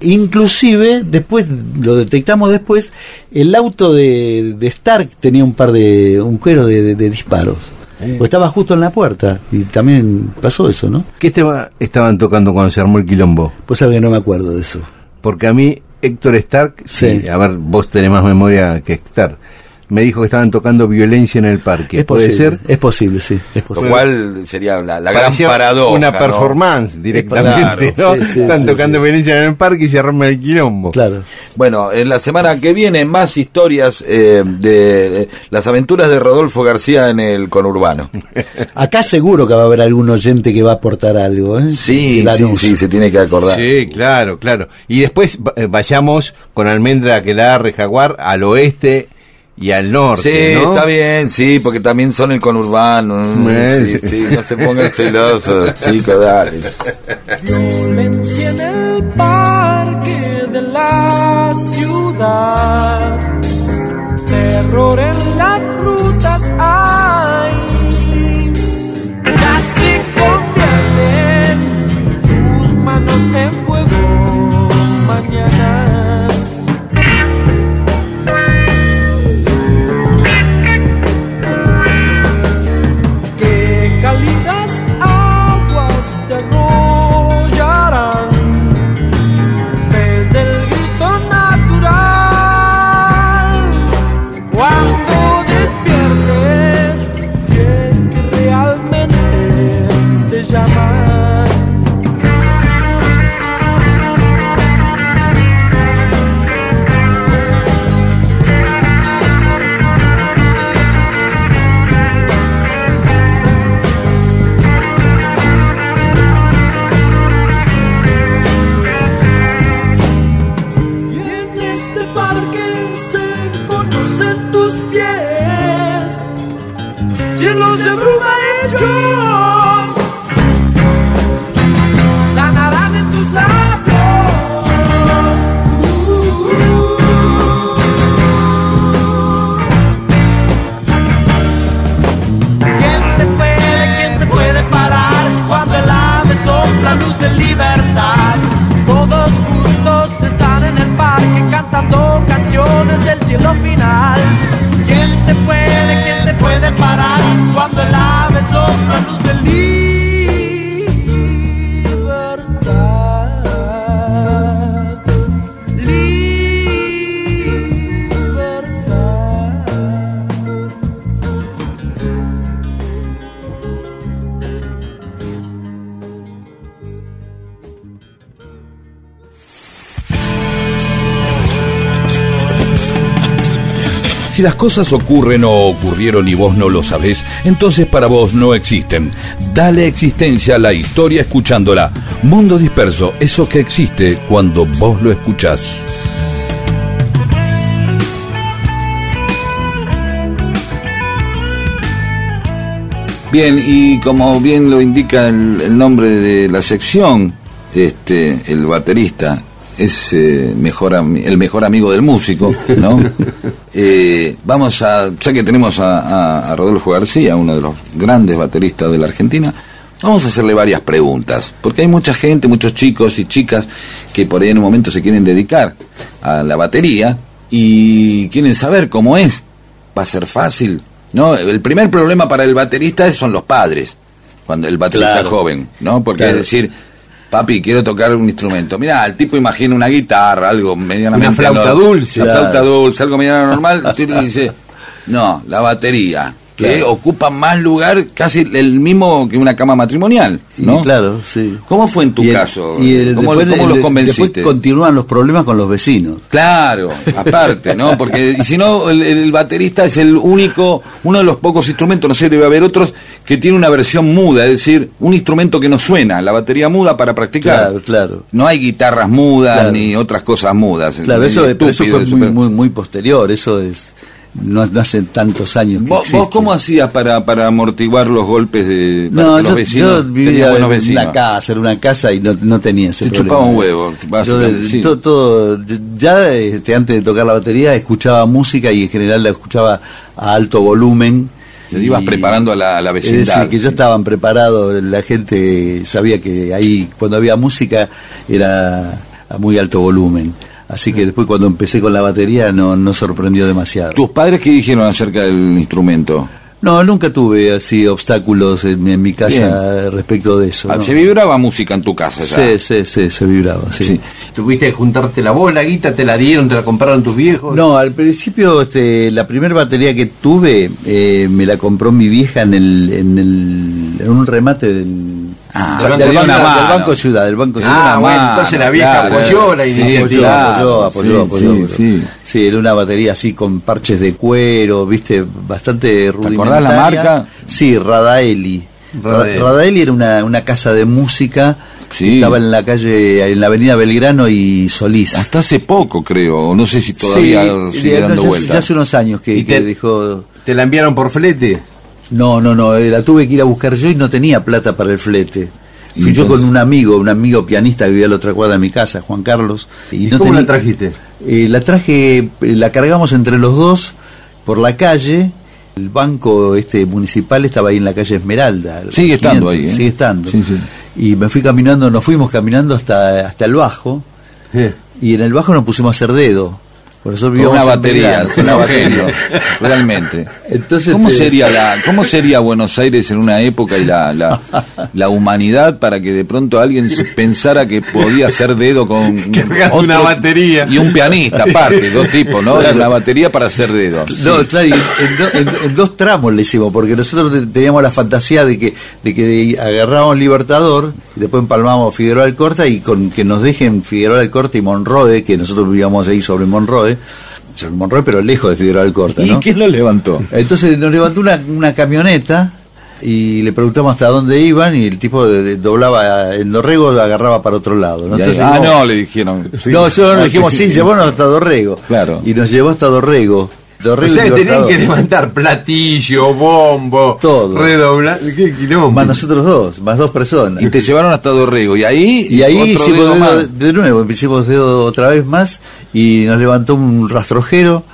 [SPEAKER 3] Inclusive, después, lo detectamos después, el auto de, de Stark tenía un par de, un cuero de, de- de disparos. Pues estaba justo en la puerta y también pasó eso, ¿no?
[SPEAKER 8] ¿Qué tema estaban tocando cuando se armó el quilombo?
[SPEAKER 3] Pues que no me acuerdo de eso.
[SPEAKER 8] Porque a mí, Héctor Stark, sí,
[SPEAKER 3] Sí.
[SPEAKER 8] a ver, vos tenés más memoria que Stark, me dijo que estaban tocando violencia en el parque.
[SPEAKER 3] Es
[SPEAKER 8] ¿Puede
[SPEAKER 3] posible,
[SPEAKER 8] ser?
[SPEAKER 3] Es posible, sí. Es
[SPEAKER 4] Lo cual sería la, la gran paradoja.
[SPEAKER 8] Una
[SPEAKER 4] ¿no?
[SPEAKER 8] performance directamente,
[SPEAKER 4] Claro,
[SPEAKER 8] ¿no?
[SPEAKER 3] sí, sí,
[SPEAKER 8] Están
[SPEAKER 3] sí,
[SPEAKER 8] tocando
[SPEAKER 3] sí.
[SPEAKER 8] violencia en el parque y se arma el quilombo.
[SPEAKER 3] Claro.
[SPEAKER 4] Bueno, en la semana que viene más historias eh, de eh, las aventuras de Rodolfo García en el conurbano.
[SPEAKER 3] Acá seguro que va a haber algún oyente que va a aportar algo. ¿eh?
[SPEAKER 4] Sí, sí, sí, se tiene que acordar.
[SPEAKER 8] Sí, claro, claro. Y después eh, vayamos con Almendra, Aquelarre, Jaguar al oeste y al norte,
[SPEAKER 4] Sí,
[SPEAKER 8] ¿no?
[SPEAKER 4] está bien, sí, porque también son el conurbano.
[SPEAKER 8] Eh,
[SPEAKER 4] Sí, sí, no se pongan celosos, chicos, dale.
[SPEAKER 5] Violencia en el parque de la ciudad, terror en las rutas hay. Ya se convierten tus manos en fuego mañana.
[SPEAKER 13] Final. ¿Quién te puede, quién te puede parar cuando el
[SPEAKER 11] Si las cosas ocurren o ocurrieron y vos no lo sabés, entonces para vos no existen. Dale existencia a la historia escuchándola. Mundo disperso, eso que existe cuando vos lo escuchás.
[SPEAKER 4] Bien, y como bien lo indica el, el nombre de la sección, este, el baterista es eh, mejor el mejor amigo del músico, ¿no? Eh, vamos a, ya que tenemos a, a- a Rodolfo García, uno de los grandes bateristas de la Argentina, vamos a hacerle varias preguntas, porque hay mucha gente, muchos chicos y chicas que por ahí en un momento se quieren dedicar a la batería y quieren saber cómo es, va a ser fácil, ¿no? El primer problema para el baterista son los padres, cuando el baterista
[SPEAKER 3] Claro.
[SPEAKER 4] joven, ¿no? Porque
[SPEAKER 3] Claro.
[SPEAKER 4] es decir, papi, quiero tocar un instrumento. Mira, el tipo imagina una guitarra, algo medianamente...
[SPEAKER 8] Una flauta
[SPEAKER 4] no-
[SPEAKER 8] dulce.
[SPEAKER 4] Una flauta dulce, algo medianamente normal. Tipo dice, no, la batería, que
[SPEAKER 3] Claro.
[SPEAKER 4] ocupa más lugar, casi el mismo que una cama matrimonial, ¿no?
[SPEAKER 3] Y claro, sí.
[SPEAKER 4] ¿Cómo fue en tu
[SPEAKER 3] Y el-
[SPEAKER 4] caso?
[SPEAKER 3] y el-
[SPEAKER 4] ¿Cómo,
[SPEAKER 3] después-
[SPEAKER 4] cómo
[SPEAKER 3] el-
[SPEAKER 4] los convenciste?
[SPEAKER 3] Después continúan los problemas con los vecinos.
[SPEAKER 4] Claro, aparte, ¿no? Porque y si no, el, baterista es el único, uno de los pocos instrumentos, no sé, debe haber otros, que tiene una versión muda, es decir, un instrumento que no suena, la batería muda para practicar.
[SPEAKER 3] Claro, claro.
[SPEAKER 4] No hay guitarras mudas
[SPEAKER 3] Claro.
[SPEAKER 4] ni otras cosas mudas.
[SPEAKER 3] Claro,
[SPEAKER 4] Es
[SPEAKER 3] eso, pero eso
[SPEAKER 4] estúpido,
[SPEAKER 3] fue
[SPEAKER 4] es
[SPEAKER 3] muy, muy, muy posterior, eso es no, no hace tantos años que
[SPEAKER 4] ¿Vos,
[SPEAKER 3] existe.
[SPEAKER 4] cómo hacías para, para amortiguar los golpes de
[SPEAKER 3] No,
[SPEAKER 4] que los
[SPEAKER 3] yo,
[SPEAKER 4] vecinos
[SPEAKER 3] yo vivía
[SPEAKER 4] buenos
[SPEAKER 3] en una casa, en una casa y no, no tenía ese
[SPEAKER 4] Te
[SPEAKER 3] problema.
[SPEAKER 4] chupaba un huevo,
[SPEAKER 3] Yo,
[SPEAKER 4] sí.
[SPEAKER 3] todo, todo- ya este, antes de tocar la batería escuchaba música y en general la escuchaba a alto volumen.
[SPEAKER 4] Te ibas preparando a la, a la
[SPEAKER 3] Es
[SPEAKER 4] vecindad.
[SPEAKER 3] decir, que ya estaban preparados, la gente sabía que ahí cuando había música era a muy alto volumen. Así que después cuando empecé con la batería no, no sorprendió demasiado.
[SPEAKER 4] ¿Tus padres qué dijeron acerca del instrumento?
[SPEAKER 3] No, nunca tuve así obstáculos en, en mi casa respecto de eso.
[SPEAKER 4] Ah,
[SPEAKER 3] ¿no?
[SPEAKER 4] Se vibraba música en tu casa ya.
[SPEAKER 3] Sí, sí, sí, se vibraba, sí.
[SPEAKER 4] Sí.
[SPEAKER 8] ¿Tuviste que juntarte la bola, guita, te la dieron, te la compraron tus viejos?
[SPEAKER 3] No, al principio este, la primera batería que tuve eh, me la compró mi vieja en el, en el en un remate del,
[SPEAKER 4] Ah,
[SPEAKER 3] del,
[SPEAKER 4] te dio
[SPEAKER 3] banco, del. Banco Ciudad, del Banco
[SPEAKER 8] Ah,
[SPEAKER 3] Ciudad.
[SPEAKER 8] bueno,
[SPEAKER 4] mano,
[SPEAKER 8] entonces la vieja
[SPEAKER 4] claro,
[SPEAKER 8] apoyó la iniciativa.
[SPEAKER 3] apoyó, apoyó, apoyó,
[SPEAKER 4] sí,
[SPEAKER 3] apoyó.
[SPEAKER 4] sí.
[SPEAKER 3] Sí, era una batería así con parches de cuero, viste, bastante rudimentaria.
[SPEAKER 4] acordás la marca?
[SPEAKER 3] Sí, Radaeli.
[SPEAKER 8] Radaeli.
[SPEAKER 3] Ra- Radaeli era una, una casa de música
[SPEAKER 4] Sí.
[SPEAKER 3] estaba en la calle, en la avenida Belgrano y Solís.
[SPEAKER 4] Hasta hace poco, creo. o No sé si todavía
[SPEAKER 3] Sí,
[SPEAKER 4] sigue
[SPEAKER 3] no,
[SPEAKER 4] dando
[SPEAKER 3] ya-
[SPEAKER 4] vueltas.
[SPEAKER 3] Ya hace unos años que,
[SPEAKER 8] ¿Y
[SPEAKER 3] que
[SPEAKER 8] te-
[SPEAKER 3] dejó...
[SPEAKER 8] ¿Te la enviaron por flete?
[SPEAKER 3] No, no, no, eh, la tuve que ir a buscar yo y no tenía plata para el flete. Fui yo con un amigo, un amigo pianista que vivía a la otra cuadra de mi casa, Juan Carlos.
[SPEAKER 8] ¿Y,
[SPEAKER 3] no
[SPEAKER 8] cómo
[SPEAKER 3] tenía-
[SPEAKER 8] la trajiste?
[SPEAKER 3] Eh, la traje, eh, la cargamos entre los dos por la calle. El banco este municipal estaba ahí en la calle Esmeralda.
[SPEAKER 4] Sigue estando
[SPEAKER 3] 500,
[SPEAKER 4] ahí, ¿eh?
[SPEAKER 3] Sigue estando.
[SPEAKER 4] Sí, sí.
[SPEAKER 3] Y me fui caminando, nos fuimos caminando hasta, hasta el bajo. Y en el bajo nos pusimos a hacer dedo. Por eso
[SPEAKER 4] Con una batería, con una batería, realmente.
[SPEAKER 3] Entonces,
[SPEAKER 4] ¿Cómo
[SPEAKER 3] este,
[SPEAKER 4] sería la, cómo sería Buenos Aires en una época y la, la, la humanidad para que de pronto alguien pensara que podía hacer dedo con
[SPEAKER 8] una batería.
[SPEAKER 4] y un pianista aparte, dos tipos, ¿no?
[SPEAKER 3] Claro.
[SPEAKER 4] Una batería para hacer dedo.
[SPEAKER 3] No, claro, y en, do- en- en dos tramos le hicimos, porque nosotros te- teníamos la fantasía de que, de que agarrábamos Libertador, y después empalmábamos Figueroa Alcorta y con que nos dejen Figueroa Alcorta y Monroe, que nosotros vivíamos ahí sobre Monroe, sobre Monroe pero lejos de Figueroa Alcorta,
[SPEAKER 4] ¿Y
[SPEAKER 3] ¿no?
[SPEAKER 4] quién lo levantó?
[SPEAKER 3] Entonces nos levantó una, una camioneta y le preguntamos hasta dónde iban y el tipo doblaba en Dorrego, agarraba para otro lado. ¿no?
[SPEAKER 4] Y
[SPEAKER 3] Entonces,
[SPEAKER 4] ah,
[SPEAKER 3] no,
[SPEAKER 4] no, le dijeron. Sí.
[SPEAKER 3] no, yo
[SPEAKER 4] Ah,
[SPEAKER 3] dijimos, sí,
[SPEAKER 4] sí.
[SPEAKER 3] llevámonos hasta Dorrego.
[SPEAKER 4] Claro.
[SPEAKER 3] Y nos llevó hasta Dorrego.
[SPEAKER 8] O
[SPEAKER 3] Dorrego
[SPEAKER 8] sea, tenían que levantar platillo, bombo,
[SPEAKER 3] Todo.
[SPEAKER 8] redoblar. ¿Qué quilombo?
[SPEAKER 3] Más nosotros dos, más dos personas.
[SPEAKER 4] Y te llevaron hasta Dorrego. Y ahí,
[SPEAKER 3] Y ahí
[SPEAKER 4] otro
[SPEAKER 3] hicimos
[SPEAKER 4] dedo
[SPEAKER 3] dedo
[SPEAKER 4] más.
[SPEAKER 3] de nuevo, hicimos dedo otra vez más y nos levantó un rastrojero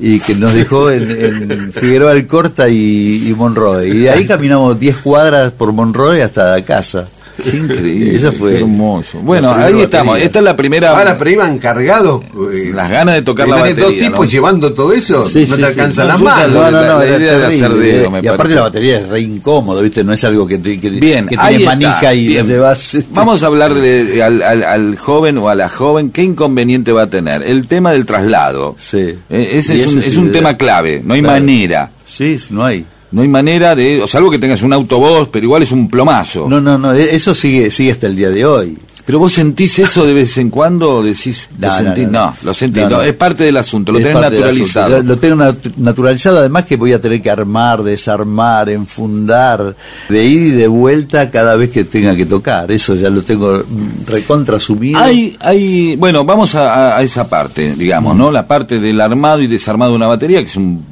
[SPEAKER 3] y que nos dejó en, en Figueroa Alcorta y, y Monroe. Y de ahí caminamos 10 cuadras por Monroe hasta casa.
[SPEAKER 4] Qué increíble.
[SPEAKER 3] Eso fue
[SPEAKER 4] qué hermoso. Bueno,
[SPEAKER 8] La
[SPEAKER 4] ahí estamos. Esta es la primera.
[SPEAKER 8] Ahora, pero iban cargados. eh,
[SPEAKER 4] Las ganas de tocar la batería.
[SPEAKER 8] dos tipos
[SPEAKER 4] ¿no?
[SPEAKER 8] llevando todo eso,
[SPEAKER 3] Sí,
[SPEAKER 8] no
[SPEAKER 3] sí,
[SPEAKER 8] te alcanzan las manos.
[SPEAKER 3] No, no,
[SPEAKER 4] la-
[SPEAKER 3] no,
[SPEAKER 4] la
[SPEAKER 3] era
[SPEAKER 4] idea de hacer dedo, me
[SPEAKER 3] y aparte
[SPEAKER 4] parece.
[SPEAKER 3] la batería es re incómodo, ¿viste? No es algo que, te, que,
[SPEAKER 4] Bien,
[SPEAKER 3] que
[SPEAKER 4] está.
[SPEAKER 3] manija y
[SPEAKER 4] Bien.
[SPEAKER 3] lo llevas.
[SPEAKER 4] Vamos a hablarle al, al- al joven o a la joven qué inconveniente va a tener. El tema del traslado.
[SPEAKER 3] Sí.
[SPEAKER 4] Eh, ese es un, es un
[SPEAKER 3] de-
[SPEAKER 4] tema clave. No hay
[SPEAKER 3] Claro.
[SPEAKER 4] manera.
[SPEAKER 3] Sí, no hay.
[SPEAKER 4] No hay manera de. O salvo que tengas un autobús, pero igual es un plomazo.
[SPEAKER 3] No, no, no, e- eso sigue, sigue hasta el día de hoy.
[SPEAKER 4] Pero vos sentís eso de vez en cuando, decís, lo
[SPEAKER 3] No, no,
[SPEAKER 4] sentís,
[SPEAKER 3] no,
[SPEAKER 4] no,
[SPEAKER 3] no.
[SPEAKER 4] lo sentís, es parte del asunto, lo
[SPEAKER 3] Es
[SPEAKER 4] tenés naturalizado.
[SPEAKER 3] Lo tengo nat- naturalizado, además que voy a tener que armar, desarmar, enfundar, de ir y de vuelta cada vez que tenga que tocar. Eso ya lo tengo mm, recontra asumido.
[SPEAKER 4] Hay, hay, bueno, vamos a, a esa parte, digamos, ¿no? La parte del armado y desarmado de una batería, que es un,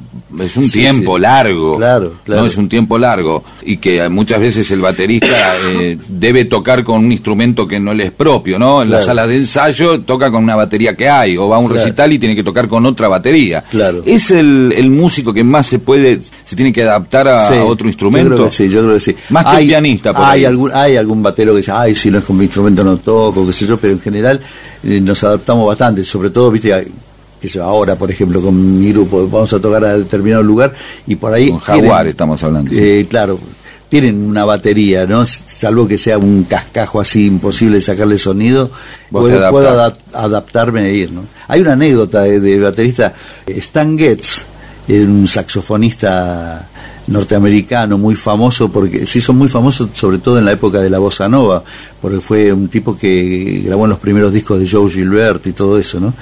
[SPEAKER 4] es un
[SPEAKER 3] Sí,
[SPEAKER 4] tiempo
[SPEAKER 3] sí.
[SPEAKER 4] largo.
[SPEAKER 3] Claro, claro.
[SPEAKER 4] No es un tiempo largo. Y que muchas veces el baterista eh, debe tocar con un instrumento que no le es propio, ¿no? En la
[SPEAKER 3] Claro.
[SPEAKER 4] sala de ensayo toca con una batería que hay, o va a un
[SPEAKER 3] Claro.
[SPEAKER 4] recital y tiene que tocar con otra batería.
[SPEAKER 3] Claro.
[SPEAKER 4] ¿Es el, el músico que más se puede, se tiene que adaptar a,
[SPEAKER 3] Sí,
[SPEAKER 4] otro
[SPEAKER 3] Yo
[SPEAKER 4] instrumento?
[SPEAKER 3] creo que sí, yo creo que sí.
[SPEAKER 4] Más que el pianista, por
[SPEAKER 3] hay
[SPEAKER 4] ahí.
[SPEAKER 3] algún hay algún batero que dice, ay, si no es con mi instrumento no toco, qué sé yo, pero en general eh, nos adaptamos bastante, sobre todo, viste, yo, ahora, por ejemplo, con mi grupo, vamos a tocar a determinado lugar y por ahí...
[SPEAKER 4] Con Jaguar estamos hablando, sí.
[SPEAKER 3] eh, claro, tienen una batería, ¿no? Salvo que sea un cascajo así imposible sacarle sonido, puedo, puedo adap- adaptarme a ir, ¿no? Hay una anécdota de, de baterista, Stan Getz, un saxofonista norteamericano muy famoso porque se hizo muy famoso sobre todo en la época de la bossa nova porque fue un tipo que grabó en los primeros discos de Joe Gilbert y todo eso no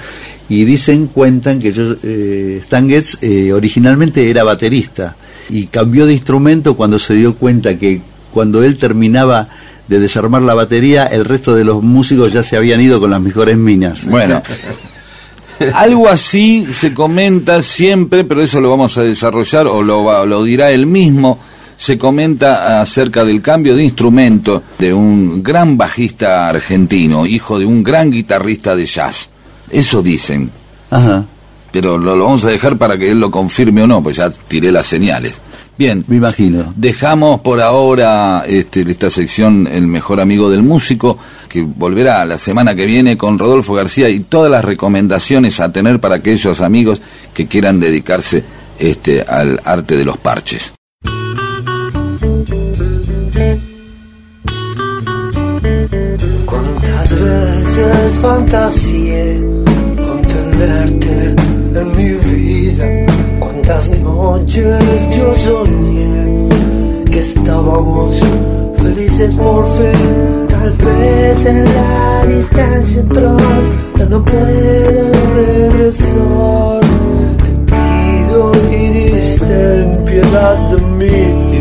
[SPEAKER 3] y dicen cuentan que yo, eh, Stan Getz eh, originalmente era baterista y cambió de instrumento cuando se dio cuenta que cuando él terminaba de desarmar la batería el resto de los músicos ya se habían ido con las mejores minas.
[SPEAKER 4] Bueno, algo así se comenta siempre, pero eso lo vamos a desarrollar o lo, lo dirá él mismo. Se comenta acerca del cambio de instrumento de un gran bajista argentino, hijo de un gran guitarrista de jazz. Eso dicen,
[SPEAKER 3] Ajá.
[SPEAKER 4] pero lo, lo vamos a dejar para que él lo confirme o no, pues ya tiré las señales. Bien,
[SPEAKER 3] me imagino
[SPEAKER 4] Dejamos por ahora este, esta sección El mejor amigo del músico, que volverá la semana que viene con Rodolfo García y todas las recomendaciones a tener para aquellos amigos que quieran dedicarse este, al arte de los parches.
[SPEAKER 5] Cuántas veces fantaseé con tenerte en mi vida. Cuántas noches yo soñé que estábamos felices por fin. Tal vez en la distancia atrás ya no puedo regresar. Te pido y ten piedad de mí.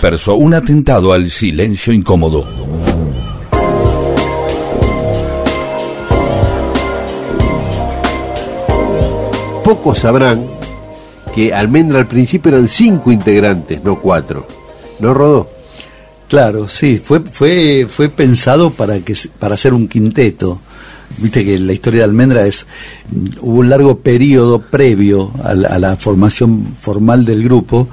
[SPEAKER 11] Disperso, un atentado al silencio incómodo.
[SPEAKER 8] Pocos sabrán que Almendra al principio eran cinco integrantes, no cuatro. ¿No, Rodó?
[SPEAKER 3] Claro, sí, fue, fue, fue pensado para, que, para hacer un quinteto. Viste que la historia de Almendra es, hubo un largo periodo previo a la, a la formación formal del grupo,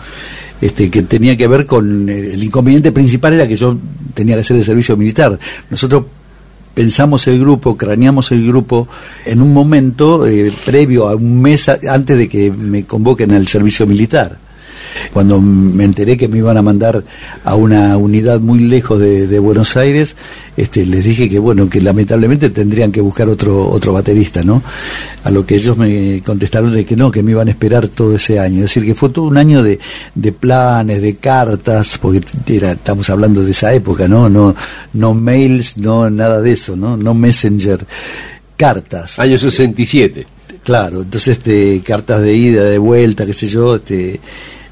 [SPEAKER 3] este, que tenía que ver con el inconveniente principal era que yo tenía que hacer el servicio militar. Nosotros pensamos el grupo, craneamos el grupo en un momento eh, previo a un mes a- antes de que me convoquen al servicio militar. Cuando me enteré que me iban a mandar a una unidad muy lejos de, de Buenos Aires, este, les dije que bueno, que lamentablemente tendrían que buscar otro otro baterista, ¿no? A lo que ellos me contestaron de que no, que me iban a esperar todo ese año. Es decir, que fue todo un año de, de planes, de cartas, porque era, estamos hablando de esa época, ¿no? No, no mails, no nada de eso, ¿no? No messenger, cartas.
[SPEAKER 8] Año 67.
[SPEAKER 3] Claro, entonces este, cartas de ida, de vuelta, qué sé yo, este,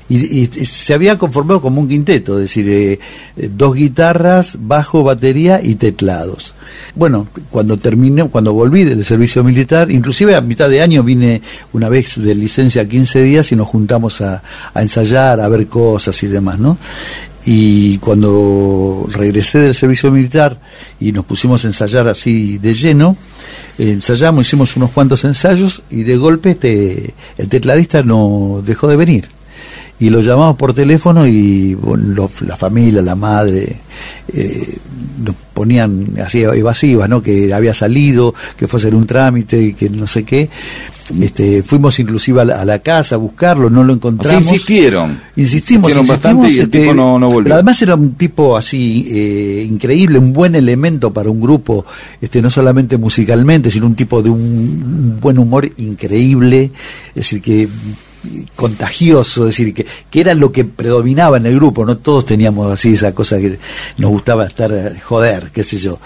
[SPEAKER 3] y, y se había conformado como un quinteto, es decir, eh, eh, dos guitarras, bajo, batería y teclados. Bueno, cuando terminé, cuando volví del servicio militar, inclusive a mitad de año vine una vez de licencia 15 días y nos juntamos a, ensayar, a ver cosas y demás, ¿no? Y cuando regresé del servicio militar y nos pusimos a ensayar así de lleno, ensayamos, hicimos unos cuantos ensayos y de golpe el tecladista no dejó de venir. Y lo llamamos por teléfono y bueno, la familia, la madre, eh, nos ponían así evasivas, ¿no? Que había salido, que fue a hacer un trámite y que no sé qué. Este, fuimos inclusive a la, a la casa a buscarlo, no lo encontramos.
[SPEAKER 4] Insistieron.
[SPEAKER 3] Insistimos,
[SPEAKER 4] Insistieron bastante y el
[SPEAKER 3] este,
[SPEAKER 4] tipo no- no volvió.
[SPEAKER 3] pero además era un tipo así eh, increíble, un buen elemento para un grupo, este no solamente musicalmente, sino un tipo de un, un buen humor increíble, es decir, que contagioso, es decir, que, que era lo que predominaba en el grupo, no todos teníamos así esa cosa que nos gustaba estar eh, joder, qué sé yo.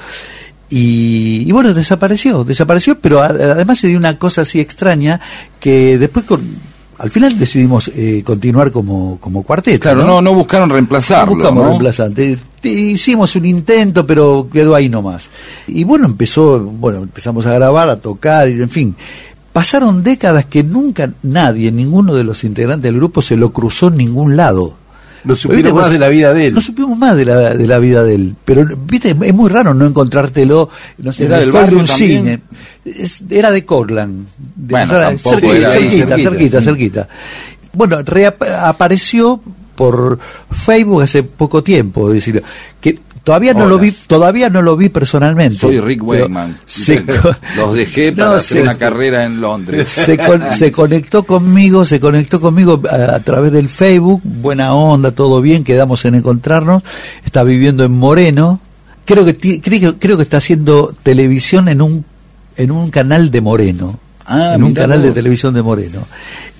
[SPEAKER 3] Y, y bueno, desapareció, desapareció, pero además se dio una cosa así extraña que después con, al final decidimos eh, continuar como, como cuarteto.
[SPEAKER 4] Claro, no, no buscaron reemplazarlo.
[SPEAKER 3] No buscamos
[SPEAKER 4] ¿no?
[SPEAKER 3] reemplazante. Te- Hicimos un intento, pero quedó ahí nomás. Y bueno, empezó, bueno, empezamos a grabar, a tocar, y en fin. Pasaron décadas que nunca nadie, ninguno de los integrantes del grupo se lo cruzó en ningún lado.
[SPEAKER 8] No
[SPEAKER 3] ¿Viste?
[SPEAKER 8] más de la vida de él.
[SPEAKER 3] No supimos más de la, de la vida de él. Pero, viste, es muy raro no encontrártelo, no sé,
[SPEAKER 4] ¿Era del
[SPEAKER 3] hall de
[SPEAKER 4] barrio
[SPEAKER 3] un
[SPEAKER 4] también?
[SPEAKER 3] cine. Es- era de Cortland. De
[SPEAKER 4] Bueno,
[SPEAKER 3] Rosario,
[SPEAKER 4] tampoco
[SPEAKER 3] cerquita,
[SPEAKER 4] era ahí.
[SPEAKER 3] cerquita,
[SPEAKER 8] Cerquita.
[SPEAKER 3] cerquita, cerquita. Bueno, reapareció por Facebook hace poco tiempo, es decir, que todavía no
[SPEAKER 4] Hola.
[SPEAKER 3] lo vi, todavía no lo vi personalmente.
[SPEAKER 4] Soy Rick Wayman.
[SPEAKER 3] se
[SPEAKER 4] Los dejé
[SPEAKER 3] No,
[SPEAKER 4] para hacer
[SPEAKER 3] se-
[SPEAKER 4] una carrera en Londres.
[SPEAKER 3] se, con- se conectó conmigo, se conectó conmigo a, a través del Facebook, buena onda, todo bien, quedamos en encontrarnos, está viviendo en Moreno, creo que creo, creo que está haciendo televisión en un en un canal de Moreno.
[SPEAKER 4] Ah,
[SPEAKER 3] en un
[SPEAKER 4] mirá
[SPEAKER 3] canal de televisión de Moreno.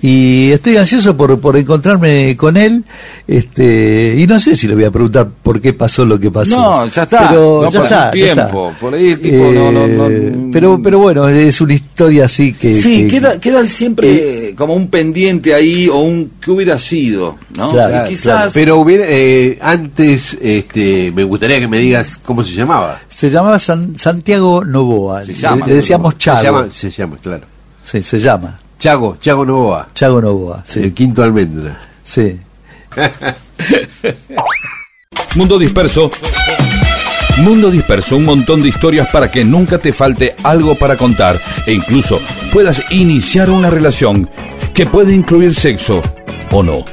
[SPEAKER 3] Y estoy ansioso por, por encontrarme con él, este, y no sé si le voy a preguntar por qué pasó lo que pasó.
[SPEAKER 4] No, ya está.
[SPEAKER 3] Pero
[SPEAKER 4] No
[SPEAKER 3] ya está, está.
[SPEAKER 4] tiempo. Por ahí el tipo no- no- no-
[SPEAKER 3] Eh, pero, pero bueno, es una historia así que...
[SPEAKER 4] Sí,
[SPEAKER 3] que-
[SPEAKER 4] queda, queda siempre eh, como un pendiente ahí o un que hubiera sido, ¿no?
[SPEAKER 3] Claro,
[SPEAKER 4] Y quizás
[SPEAKER 8] Claro, pero hubiera, eh, antes, este, me gustaría que me digas cómo se llamaba.
[SPEAKER 3] Se llamaba San- Santiago Novoa.
[SPEAKER 4] Se llama,
[SPEAKER 3] le, le decíamos Chago.
[SPEAKER 8] Se llama, se llama, claro.
[SPEAKER 3] Sí, se llama.
[SPEAKER 8] Chago, Chago Novoa,
[SPEAKER 3] Chago Novoa. Sí.
[SPEAKER 8] el quinto almendra.
[SPEAKER 3] sí.
[SPEAKER 11] Mundo Disperso. Mundo Disperso, un montón de historias para que nunca te falte algo para contar e incluso puedas iniciar una relación que puede incluir sexo o no.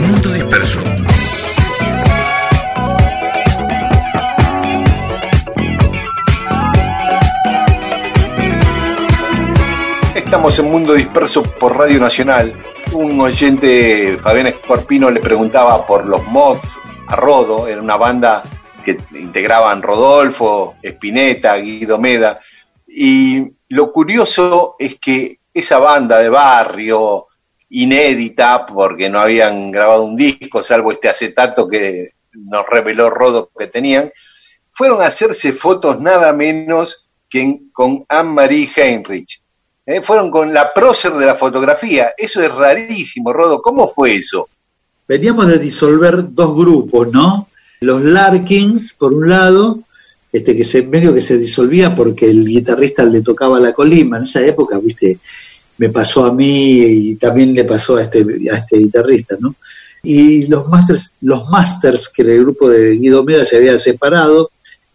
[SPEAKER 11] Mundo Disperso.
[SPEAKER 14] Estamos en Mundo Disperso por Radio Nacional. Un oyente, Fabián Escorpino, le preguntaba por los mods a Rodo. Era una banda que integraban Rodolfo, Espineta, Guido Meda. Y lo curioso es que esa banda de barrio, inédita, porque no habían grabado un disco, salvo este acetato que nos reveló Rodo que tenían, fueron a hacerse fotos nada menos que con Anne-Marie Heinrich. Eh, fueron con la prócer de la fotografía. Eso es rarísimo, Rodo. ¿Cómo fue eso?
[SPEAKER 3] Veníamos de disolver dos grupos, ¿no? Los Larkins, por un lado, este que se medio que se disolvía porque el guitarrista le tocaba la colima. En esa época, viste, me pasó a mí y también le pasó a este, a este guitarrista, ¿no? Y los masters, los masters que el grupo de Guido Meda se había separado,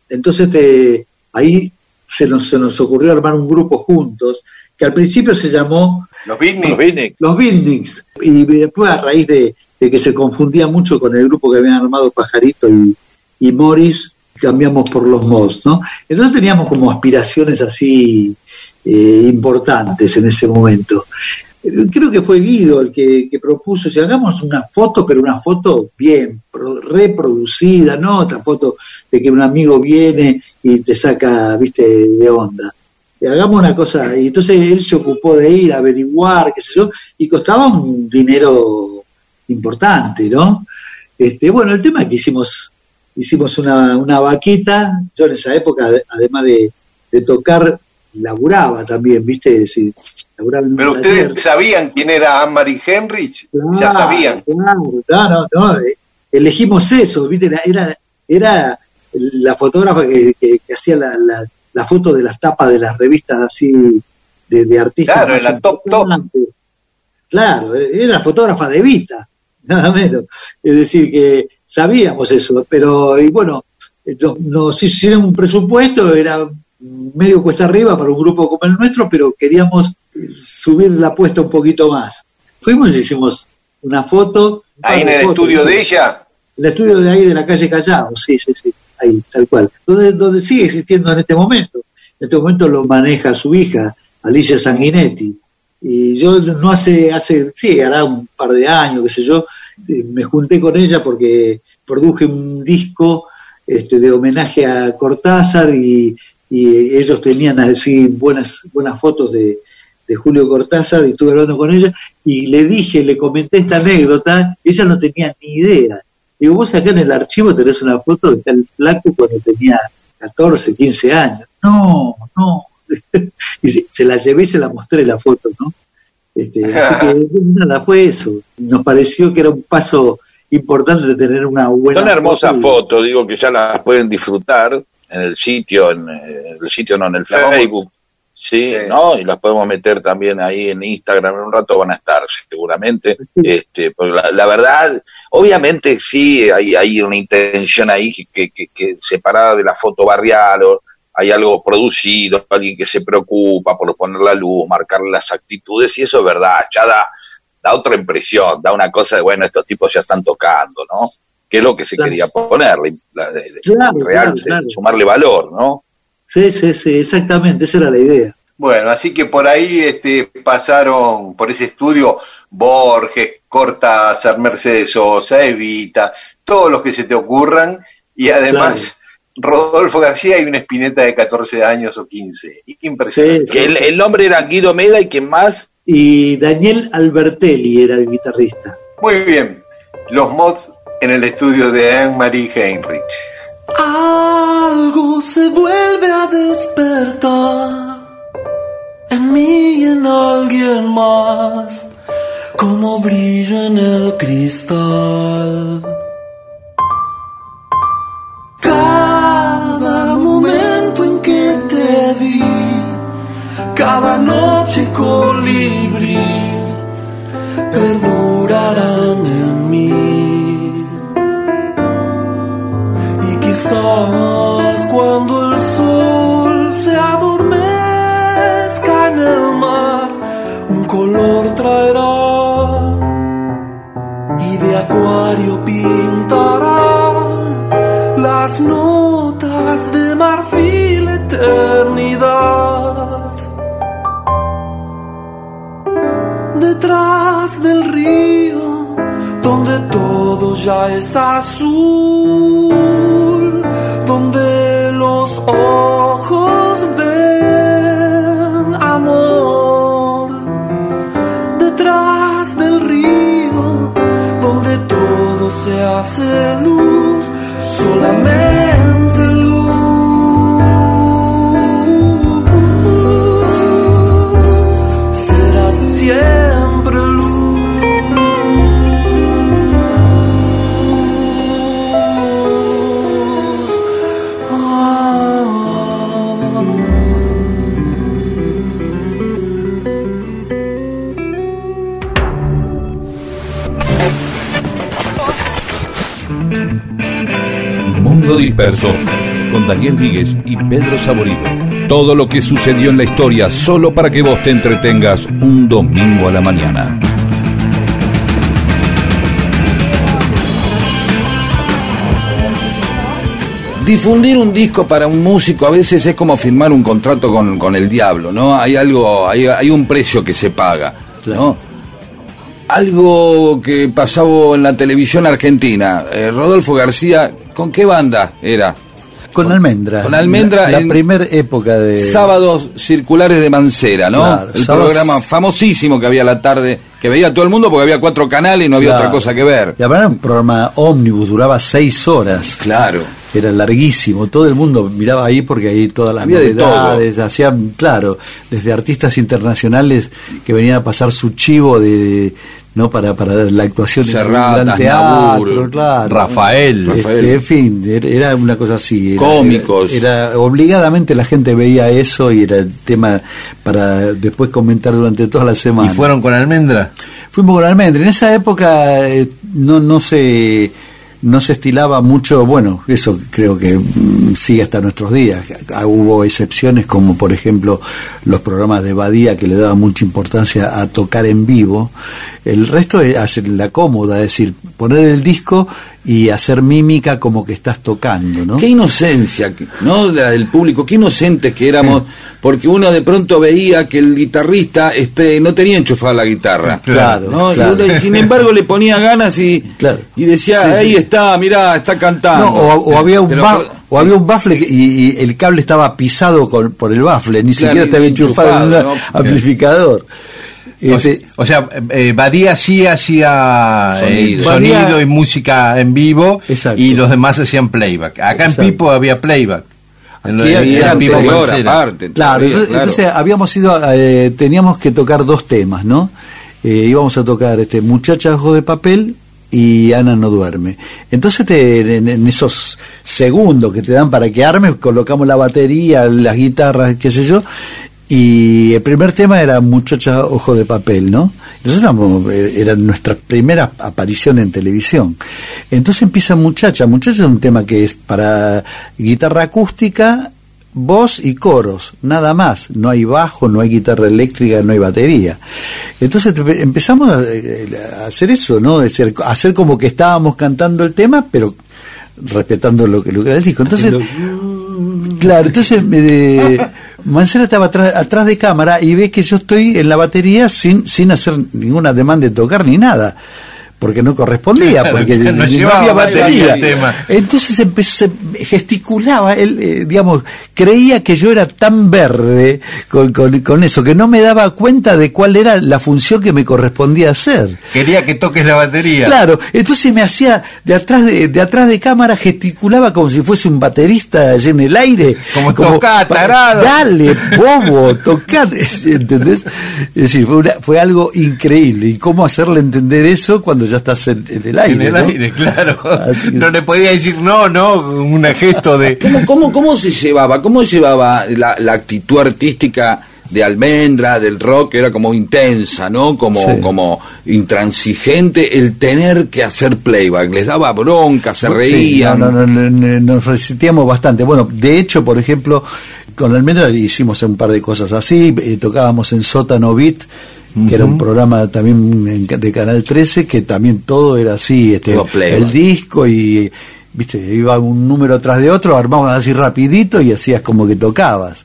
[SPEAKER 3] entonces eh, ahí se nos, se nos ocurrió armar un grupo juntos, que al principio se llamó
[SPEAKER 1] Los Beatniks.
[SPEAKER 3] Los Beatniks. Y después a raíz de, de que se confundía mucho con el grupo que habían armado Pajarito y, y Morris, cambiamos por los Mods, ¿no? Entonces teníamos como aspiraciones así eh, importantes en ese momento. Creo que fue Guido el que, que propuso, si hagamos una foto, pero una foto bien, pro- reproducida, no otra foto de que un amigo viene y te saca, viste, de onda. Hagamos una cosa, y entonces él se ocupó de ir a averiguar, qué sé yo, y costaba un dinero importante, ¿no? Este, bueno, el tema es que hicimos, hicimos una, una vaquita, yo en esa época, además de, de tocar, laburaba también, ¿viste? Laburaba un
[SPEAKER 1] Pero ustedes sabían quién era Anne-Marie Henrich, ya
[SPEAKER 3] Claro,
[SPEAKER 1] sabían.
[SPEAKER 3] claro, no, no, no, eh, elegimos eso, ¿viste? Era, era, era la fotógrafa que, que- que hacía la, la, la foto de las tapas de las revistas así de, de artistas.
[SPEAKER 1] Claro, en la top, top.
[SPEAKER 3] Claro, era fotógrafa de Vita, nada menos. Es decir, que sabíamos eso, pero y bueno, nos, hicieron un presupuesto, era medio cuesta arriba para un grupo como el nuestro, pero queríamos subir la apuesta un poquito más. Fuimos y hicimos una foto.
[SPEAKER 1] Ahí en el
[SPEAKER 3] fotos,
[SPEAKER 1] estudio de ella.
[SPEAKER 3] El estudio de ahí de la calle Callao, sí, sí, sí, tal cual. Donde, donde sigue existiendo en este momento. En este momento lo maneja su hija, Alicia Sanguinetti. Y yo no hace, hace, sí, hará un par de años, qué sé yo, eh, me junté con ella porque produje un disco este, de homenaje a Cortázar y, y ellos tenían así buenas, buenas fotos de, de Julio Cortázar y estuve hablando con ella y le dije, le comenté esta anécdota, ella no tenía ni idea. Digo, vos acá en el archivo tenés una foto de tal flaco cuando tenía 14, 15 años. No, no. y se, se la llevé y se la mostré la foto, ¿no? Este, así que nada, fue eso. Nos pareció que era un paso importante de tener una buena
[SPEAKER 4] Son hermosas fotos, digo que ya las pueden disfrutar en el sitio, en eh, el sitio no, en el Facebook, sí, ¿no? Y las podemos meter también ahí en Instagram, en un rato van a estar seguramente. Este, porque la, la verdad, obviamente sí, hay, hay una intención ahí que, que, que- que separada de la foto barrial o hay algo producido, alguien que se preocupa por poner la luz, marcar las actitudes, y eso es verdad, ya da, da otra impresión, da una cosa de, bueno, estos tipos ya están tocando, ¿no? Que es lo que se
[SPEAKER 3] Claro.
[SPEAKER 4] quería ponerle, la- de- de-
[SPEAKER 3] Claro,
[SPEAKER 4] real,
[SPEAKER 3] claro, claro.
[SPEAKER 4] sumarle valor, ¿no?
[SPEAKER 3] Sí, sí, sí, exactamente, esa era la idea.
[SPEAKER 1] Bueno, así que por ahí este, pasaron por ese estudio Borges, Cortázar, Mercedes Sosa, Evita, todos los que se te ocurran, y además Rodolfo García y una espineta de 14 años o 15. Impresionante.
[SPEAKER 4] El, el nombre era Guido Meda y quién más?
[SPEAKER 3] Y Daniel Albertelli era el guitarrista.
[SPEAKER 1] Muy bien, los mods en el estudio de Anne-Marie Heinrich.
[SPEAKER 13] Algo se vuelve a despertar en mí y en alguien más, como brilla en el cristal. Cada momento en que te vi, cada noche colibrí, perdurarán en mí. Y quizás y
[SPEAKER 11] Pedro Saborido. Todo lo que sucedió en la historia solo para que vos te entretengas un domingo a la mañana.
[SPEAKER 4] Difundir un disco para un músico a veces es como firmar un contrato con, con el diablo, ¿no? Hay algo, hay, hay un precio que se paga, ¿no? Algo que pasaba en la televisión argentina. Eh, Rodolfo García, ¿con qué banda era?
[SPEAKER 3] Con Almendra.
[SPEAKER 4] Con Almendra.
[SPEAKER 3] La,
[SPEAKER 4] en
[SPEAKER 3] primera época de.
[SPEAKER 4] Sábados circulares de Mancera, ¿no?
[SPEAKER 3] Claro,
[SPEAKER 4] el
[SPEAKER 3] sábados-
[SPEAKER 4] programa famosísimo que había a la tarde, que veía todo el mundo porque había cuatro canales y no había
[SPEAKER 3] Claro.
[SPEAKER 4] otra cosa que ver.
[SPEAKER 3] Y era un programa ómnibus, duraba seis horas.
[SPEAKER 4] Claro.
[SPEAKER 3] Era larguísimo, todo el mundo miraba ahí porque ahí todas las
[SPEAKER 4] Había de
[SPEAKER 3] novedades, hacían, claro, desde artistas internacionales que venían a pasar su chivo de, no para, para la actuación gran teatro, claro.
[SPEAKER 8] Rafael.
[SPEAKER 3] Este,
[SPEAKER 4] Rafael.
[SPEAKER 3] en fin, era- una cosa así. era-
[SPEAKER 4] Cómicos.
[SPEAKER 3] Era, era- obligadamente la gente veía eso y era el tema para después comentar durante toda la
[SPEAKER 8] ¿Y
[SPEAKER 3] semana.
[SPEAKER 8] fueron con Almendra?
[SPEAKER 3] Fuimos con Almendra. En esa época eh, no, no se no se estilaba mucho, bueno, eso creo que mm, sigue hasta nuestros días. Ah, Hubo excepciones como por ejemplo los programas de Badía que le daban mucha importancia a tocar en vivo. El resto es hacer la cómoda, es decir, poner el disco y hacer mímica como que estás tocando, ¿no?
[SPEAKER 4] Qué inocencia, ¿no? La del público, qué inocentes que éramos, porque uno de pronto veía que el guitarrista este, no tenía enchufada la guitarra.
[SPEAKER 3] Claro,
[SPEAKER 4] ¿no? Y uno, y sin embargo, le ponía ganas y,
[SPEAKER 3] Claro.
[SPEAKER 4] y decía,
[SPEAKER 3] Sí,
[SPEAKER 4] ahí
[SPEAKER 3] sí.
[SPEAKER 4] está, mirá, está cantando.
[SPEAKER 3] No, o, o había un
[SPEAKER 4] Pero-
[SPEAKER 3] ba- o había un bafle que- y, y el cable estaba pisado con- por el bafle, ni
[SPEAKER 4] Claro,
[SPEAKER 3] siquiera estaba enchufado en un amplificador.
[SPEAKER 8] O
[SPEAKER 3] Este,
[SPEAKER 8] O sea, eh, Badía sí hacía eh,
[SPEAKER 4] Sonido.
[SPEAKER 8] sonido, y música en vivo
[SPEAKER 3] Exacto.
[SPEAKER 8] y los demás hacían playback. Acá
[SPEAKER 3] Exacto.
[SPEAKER 8] en Pipo había playback. En lo
[SPEAKER 4] Y
[SPEAKER 8] de-
[SPEAKER 4] era
[SPEAKER 8] en Pipo
[SPEAKER 4] aparte.
[SPEAKER 3] Claro, entonces,
[SPEAKER 4] claro.
[SPEAKER 3] entonces habíamos ido, eh, teníamos que tocar dos temas, ¿no? Eh, íbamos a tocar este Muchacha Ojo de Papel y Ana no duerme. Entonces te- en, en esos segundos que te dan para que armes, colocamos la batería, las guitarras, qué sé yo, y el primer tema era Muchacha Ojo de Papel, ¿no? Nosotros éramos, era nuestra primera aparición en televisión. Entonces empieza Muchacha. Muchacha es un tema que es para guitarra acústica, voz y coros, nada más. No hay bajo, no hay guitarra eléctrica, no hay batería. Entonces empezamos a, eh, a hacer eso, ¿no? Es decir, hacer como que estábamos cantando el tema, pero respetando lo que, lo que era el disco. Entonces, claro, entonces Mancera estaba atrás, atrás de cámara y ve que yo estoy en la batería sin, sin hacer ninguna demanda de tocar ni nada. Porque no correspondía,
[SPEAKER 8] Claro,
[SPEAKER 3] porque
[SPEAKER 8] no
[SPEAKER 3] no
[SPEAKER 8] llevaba
[SPEAKER 3] había
[SPEAKER 8] batería tema.
[SPEAKER 3] Entonces empezó, se gesticulaba, él, eh, digamos, creía que yo era tan verde con, con, con eso, que no me daba cuenta de cuál era la función que me correspondía hacer.
[SPEAKER 8] Quería que toques la batería.
[SPEAKER 3] Claro, entonces me hacía de atrás de, de atrás de cámara gesticulaba como si fuese un baterista en el aire.
[SPEAKER 8] Como, tocá,
[SPEAKER 3] pa-
[SPEAKER 8] tarado.
[SPEAKER 3] Dale, bobo, tocar, ¿entendés? Es decir, fue, una- fue algo increíble. ¿Y cómo hacerle entender eso cuando ya estás en, en el aire?
[SPEAKER 8] En el
[SPEAKER 3] ¿no?
[SPEAKER 8] aire, claro.
[SPEAKER 3] Que-
[SPEAKER 8] No le podía decir no, no, un gesto de...
[SPEAKER 4] ¿Cómo, cómo, cómo se llevaba? ¿Cómo llevaba la, la actitud artística de Almendra, del rock? Era como intensa, ¿no? Como,
[SPEAKER 3] Sí.
[SPEAKER 4] como intransigente el tener que hacer playback. Les daba bronca, se
[SPEAKER 3] Sí,
[SPEAKER 4] reían.
[SPEAKER 3] no, no, no, no, nos resistíamos bastante. Bueno, de hecho, por ejemplo, con Almendra hicimos un par de cosas así. eh, tocábamos en Sótano Beat, que era un programa también en- de Canal 13, que también todo era así. Este, el disco y. Viste, iba un número atrás de otro, armabas así rapidito y hacías como que tocabas.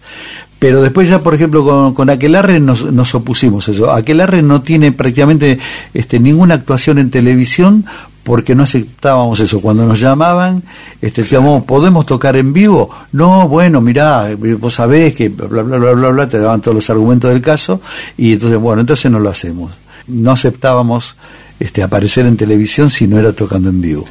[SPEAKER 3] Pero después ya, por ejemplo, con, con Aquelarre nos, nos opusimos a eso. Aquelarre no tiene prácticamente este, ninguna actuación en televisión porque no aceptábamos eso. Cuando nos llamaban, este, decíamos, ¿podemos tocar en vivo? No, bueno, mirá, vos sabés que bla, bla, bla, bla, bla, te daban todos los argumentos del caso, y entonces, bueno, entonces no lo hacemos. No aceptábamos este, aparecer en televisión si no era tocando en vivo.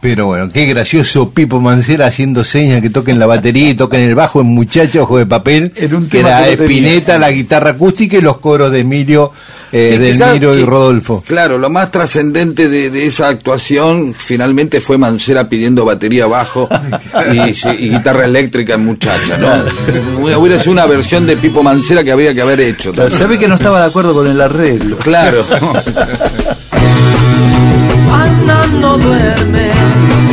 [SPEAKER 8] Pero bueno, qué gracioso Pipo Mancera haciendo señas que toquen la batería y toquen el bajo en Muchacho Ojo de Papel,
[SPEAKER 3] En un
[SPEAKER 8] que era
[SPEAKER 3] que no.
[SPEAKER 8] Espineta, la guitarra acústica y los coros de Emilio, eh, de
[SPEAKER 4] quizá
[SPEAKER 8] Emilio y Rodolfo.
[SPEAKER 4] Claro, lo más trascendente de, de esa actuación finalmente fue Mancera pidiendo batería bajo y, guitarra eléctrica en muchacha, ¿no? Hubiera sido una versión de Pipo Mancera que había que haber hecho.
[SPEAKER 3] Se ve que no estaba de acuerdo con el arreglo.
[SPEAKER 4] Claro. Thank you.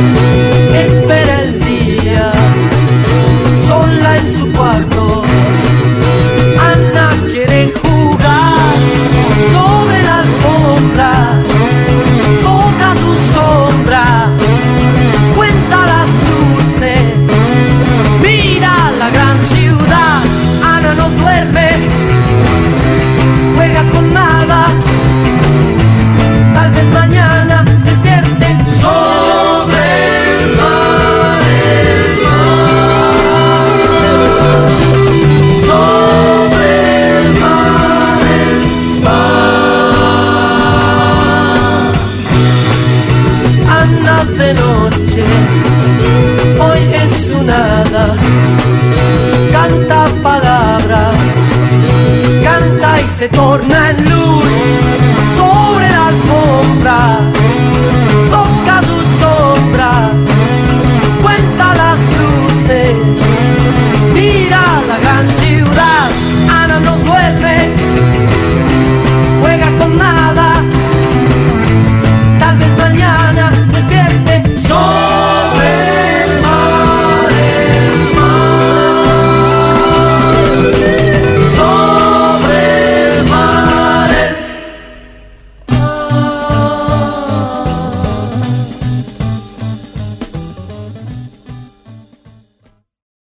[SPEAKER 4] retornar.